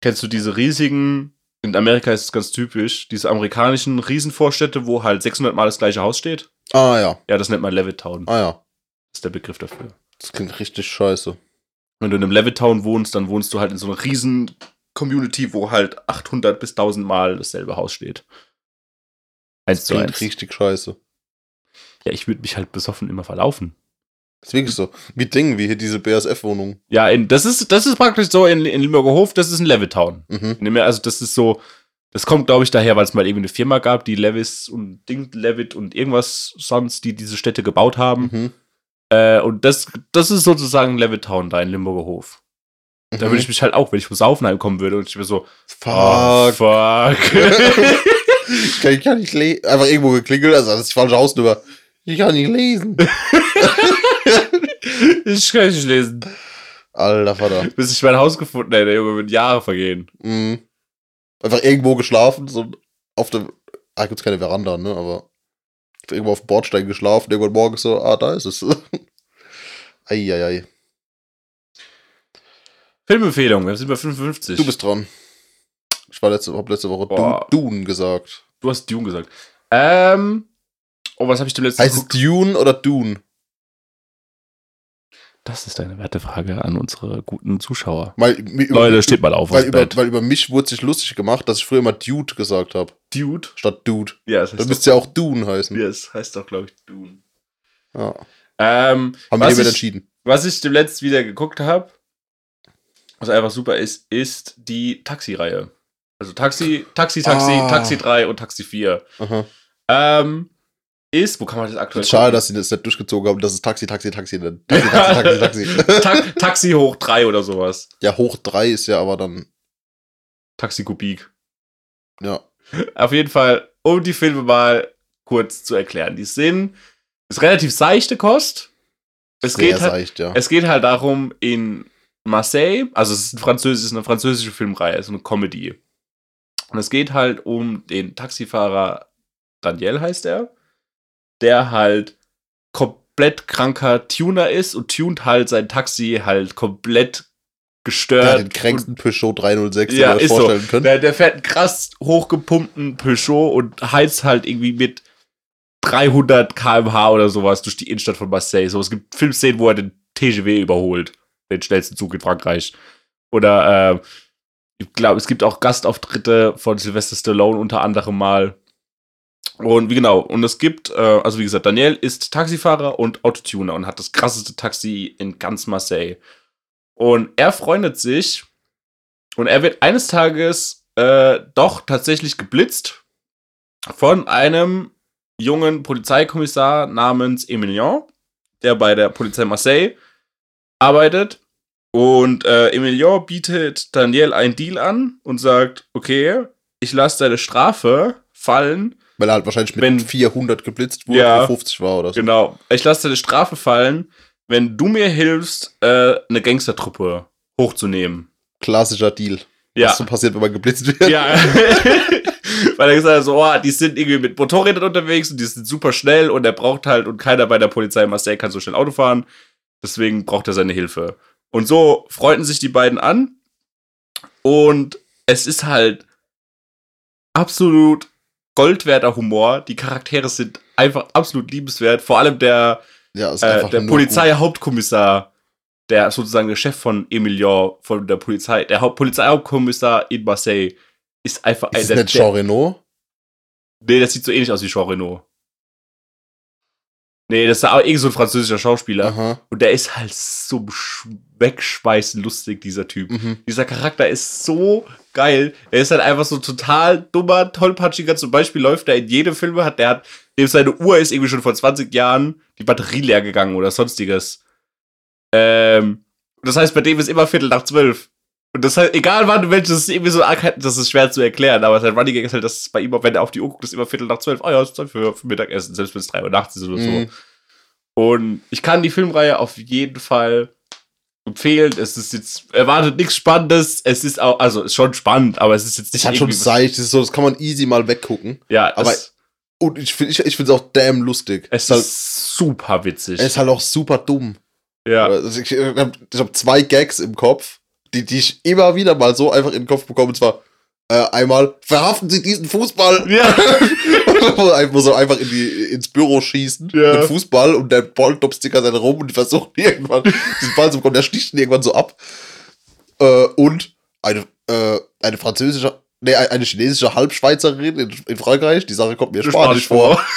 kennst du diese riesigen, in Amerika ist es ganz typisch, diese amerikanischen Riesenvorstädte, wo halt 600 Mal das gleiche Haus steht? Ah ja. Ja, das nennt man Levittown. Ah ja. Das ist der Begriff dafür. Das klingt richtig scheiße. Wenn du in einem Levittown wohnst, dann wohnst du halt in so einer riesen Community, wo halt 800 bis 1000 Mal dasselbe Haus steht. Eins Das zu klingt eins. richtig scheiße. Ja, ich würde mich halt besoffen immer verlaufen. Das ist wirklich so. Wie Ding, wie hier diese BASF-Wohnung. Ja, in, das, ist, das ist praktisch so in, in Limburger Hof, das ist ein Levittown. Mhm. Also das ist so, das kommt glaube ich daher, weil es mal irgendwie eine Firma gab, die Levis und Ding, Levitt und irgendwas sonst, die diese Städte gebaut haben. Mhm. Äh, und das, das ist sozusagen Levittown da in Limburger Hof. Da würde ich mich halt auch, wenn ich vom Saufen heimkommen würde und ich wäre so, oh, Fuck. fuck. ich, kann, ich kann nicht lesen. Einfach irgendwo geklingelt, also das ist falsche Hausnummer. Ich kann nicht lesen. Ich kann nicht lesen. Alter Vater. Bis ich mein Haus gefunden hätte, Junge, mit Jahre vergehen. Mhm. Einfach irgendwo geschlafen, so auf dem. Ah, gibt's keine Veranda, ne? Aber irgendwo auf dem Bordstein geschlafen, irgendwann morgens so, ah, da ist es. Eieiei. Filmempfehlung, wir sind bei 55. Du bist dran. Ich war letzte, hab letzte Woche Boah. Dune gesagt. Du hast Dune gesagt. Ähm. Oh, was habe ich dem letzten Heißt es Dune oder Dune? Das ist eine Wertefrage an unsere guten Zuschauer. Weil, mi- Leute, steht mal auf weil, über, weil über mich wurde sich lustig gemacht, dass ich früher immer Dude gesagt habe, Dude? statt Dude. Ja, das Dann heißt müsste ja auch Dune heißen. ja, das heißt doch, glaube ich, Dune. Ja. Ähm, Haben wir ich, entschieden. was ich dem letzten wieder geguckt habe, was einfach super ist, ist die Taxi-Reihe. Also Taxi, Taxi, Taxi, Ah. Taxi 3 und Taxi 4. Aha. Ähm, ist, wo kann man das aktuell Schade, dass sie das nicht durchgezogen haben, dass es Taxi, Taxi, Taxi, nennt. Taxi, Taxi, Taxi, Taxi. Ta Taxi hoch 3 oder sowas. ja, hoch 3 ist ja aber dann, Taxi Kubik. ja. Auf jeden Fall, um die Filme mal kurz zu erklären. Die sind, ist relativ seichte Kost. Es sehr geht, halt, seicht, ja. es geht halt darum, in Marseille, also es ist, ein Französisch, eine französische Filmreihe, es ist eine Comedy. Und es geht halt um den Taxifahrer Daniel heißt er, der halt komplett kranker Tuner ist und tunt halt sein Taxi halt komplett gestört. ja, den kränksten Peugeot 306, Ja, den euch ist so. vorstellen könnt. Der, der fährt einen krass hochgepumpten Peugeot und heizt halt irgendwie mit 300 km/h oder sowas durch die Innenstadt von Marseille. So, es gibt Filmszenen, wo er den TGW überholt. Den schnellsten Zug in Frankreich. Oder, äh, ich glaube, es gibt auch Gastauftritte von Sylvester Stallone unter anderem mal. Und wie genau, und es gibt, äh, also wie gesagt, Daniel ist Taxifahrer und Autotuner und hat das krasseste Taxi in ganz Marseille. Und er freundet sich und er wird eines Tages äh, doch tatsächlich geblitzt von einem jungen Polizeikommissar namens Emilien, der bei der Polizei Marseille arbeitet. Und äh, Emilien bietet Daniel einen Deal an und sagt, okay, ich lasse deine Strafe fallen. Weil er halt wahrscheinlich mit Wenn- 400 geblitzt wurde, Ja. wo 50 war oder so. Genau, ich lasse deine Strafe fallen, wenn du mir hilfst, äh, eine Gangstertruppe hochzunehmen. Klassischer Deal. Ja. Was so passiert, wenn man geblitzt wird. Ja. Weil er gesagt hat, so, oh, die sind irgendwie mit Motorrädern unterwegs und die sind super schnell und er braucht halt, und keiner bei der Polizei in Marseille kann so schnell Auto fahren. Deswegen braucht er seine Hilfe. Und so freunden sich die beiden an. Und es ist halt absolut goldwerter Humor. Die Charaktere sind einfach absolut liebenswert. Vor allem der, Ja, ist äh, der Polizeihauptkommissar, der sozusagen der Chef von Emilien, von der Polizei, der Haupt Polizeihauptkommissar in Marseille, ist einfach Gut. Ist es der, nicht Jean Reno? Nee, das sieht so ähnlich aus wie Jean Reno. Nee, das ist auch irgend so ein französischer Schauspieler. Aha. Und der ist halt so sch- wegschmeißend lustig, dieser Typ. Mhm. Dieser Charakter ist so geil. Er ist halt einfach so total dummer, tollpatschiger. Zum Beispiel läuft er in jedem Film, hat der hat, dem seine Uhr ist irgendwie schon vor 20 Jahren die Batterie leer gegangen oder sonstiges. Ähm, das heißt, bei dem ist immer Viertel nach zwölf. Und das heißt, egal wann du das ist irgendwie so, arg- das ist schwer zu erklären, aber sein Running Gag ist halt, dass es bei ihm, wenn er auf die Uhr guckt, ist immer Viertel nach zwölf. Oh ja, es ist Zeit für, für Mittagessen, selbst wenn es drei Uhr nachts ist oder so. Mhm. Und ich kann die Filmreihe auf jeden Fall empfehlen. Es ist jetzt, erwartet nichts Spannendes. Es ist auch, also ist schon spannend, aber es ist jetzt nicht Ist halt schon das, ist so, das kann man easy mal weggucken. Ja, aber es, Und ich finde es ich, ich auch damn lustig. es ist halt, super witzig. es ist halt auch super dumm. ja. Also ich ich habe ich hab zwei Gags im Kopf, die, die ich immer wieder mal so einfach in den Kopf bekomme. Und zwar, Äh, einmal, verhaften Sie diesen Fußball! Ja. wo sie einfach in die, ins Büro schießen Ja. mit Fußball und der Ball topst die ganze Zeit rum und die versuchen irgendwann diesen Ball zu bekommen, der sticht ihn irgendwann so ab. Äh, und eine, äh, eine französische, nee, eine chinesische Halbschweizerin in, in Frankreich, die Sache kommt mir spanisch vor.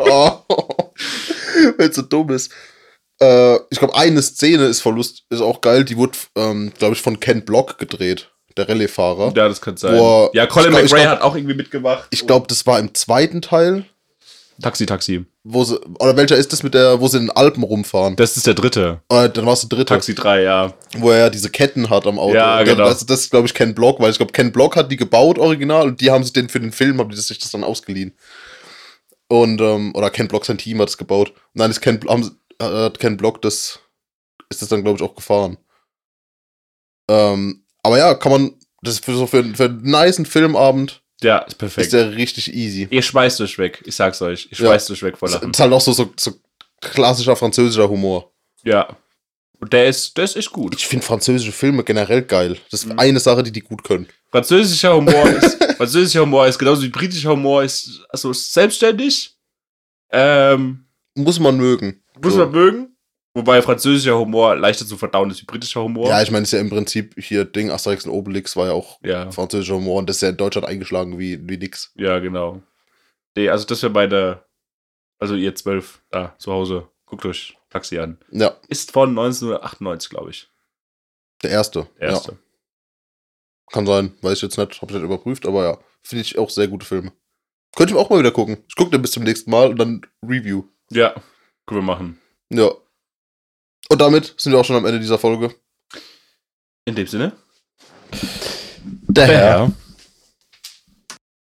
Oh. Weil es so dumm ist. Äh, ich glaube, eine Szene ist Verlust, ist auch geil, die wurde, ähm, glaube ich, von Ken Block gedreht, der Rallye-Fahrer. Ja, das kann sein. Boah, ja, Colin glaub- McRae glaub- hat auch irgendwie mitgemacht. Ich glaube, das war im zweiten Teil. Taxi, Taxi. wo sie, oder welcher ist das mit der, wo sie in den Alpen rumfahren? Das ist der dritte. Äh, dann war es der dritte, Taxi 3, ja. wo er ja diese Ketten hat am Auto. Ja, genau. Das, das ist, glaube ich, Ken Block, weil ich glaube, Ken Block hat die gebaut, original, und die haben sich den für den Film, haben die sich das dann ausgeliehen. Und, ähm, oder Ken Block, sein Team hat es gebaut. Dann ist Ken, haben, sie- hat Ken Block das, ist das dann, glaube ich, auch gefahren. Ähm, aber ja, kann man, das ist für so für, für einen niceen Filmabend Ja, ist perfekt. ist der richtig easy. Ihr schmeißt euch weg. Ich sag's euch. Ich Ja. schmeißt euch weg vor Lachen. ist halt auch so, so, so klassischer französischer Humor. Ja. Und der ist, der ist echt gut. Ich finde französische Filme generell geil. Das ist Mhm. eine Sache, die die gut können. Französischer Humor ist, französischer Humor ist genauso wie britischer Humor ist, also selbstständig. Ähm, Muss man mögen. muss So. man mögen. Wobei französischer Humor leichter zu verdauen ist wie britischer Humor. Ja, ich meine, es ist ja im Prinzip hier Ding, Asterix und Obelix war ja auch ja, französischer Humor und das ist ja in Deutschland eingeschlagen wie, wie nix. ja, genau. Nee, also das wäre meine, also ihr zwölf da zu Hause, guckt euch Taxi an. Ja, Ist von 1998, glaube ich. der erste. Der erste. Ja, kann sein. Weiß ich jetzt nicht, hab ich nicht überprüft, aber ja. Finde ich auch sehr gute Filme. Könnte ich auch mal wieder gucken. Ich gucke den bis zum nächsten Mal und dann Review. Ja, können wir machen. Ja. Und damit sind wir auch schon am Ende dieser Folge. In dem Sinne. Der Herr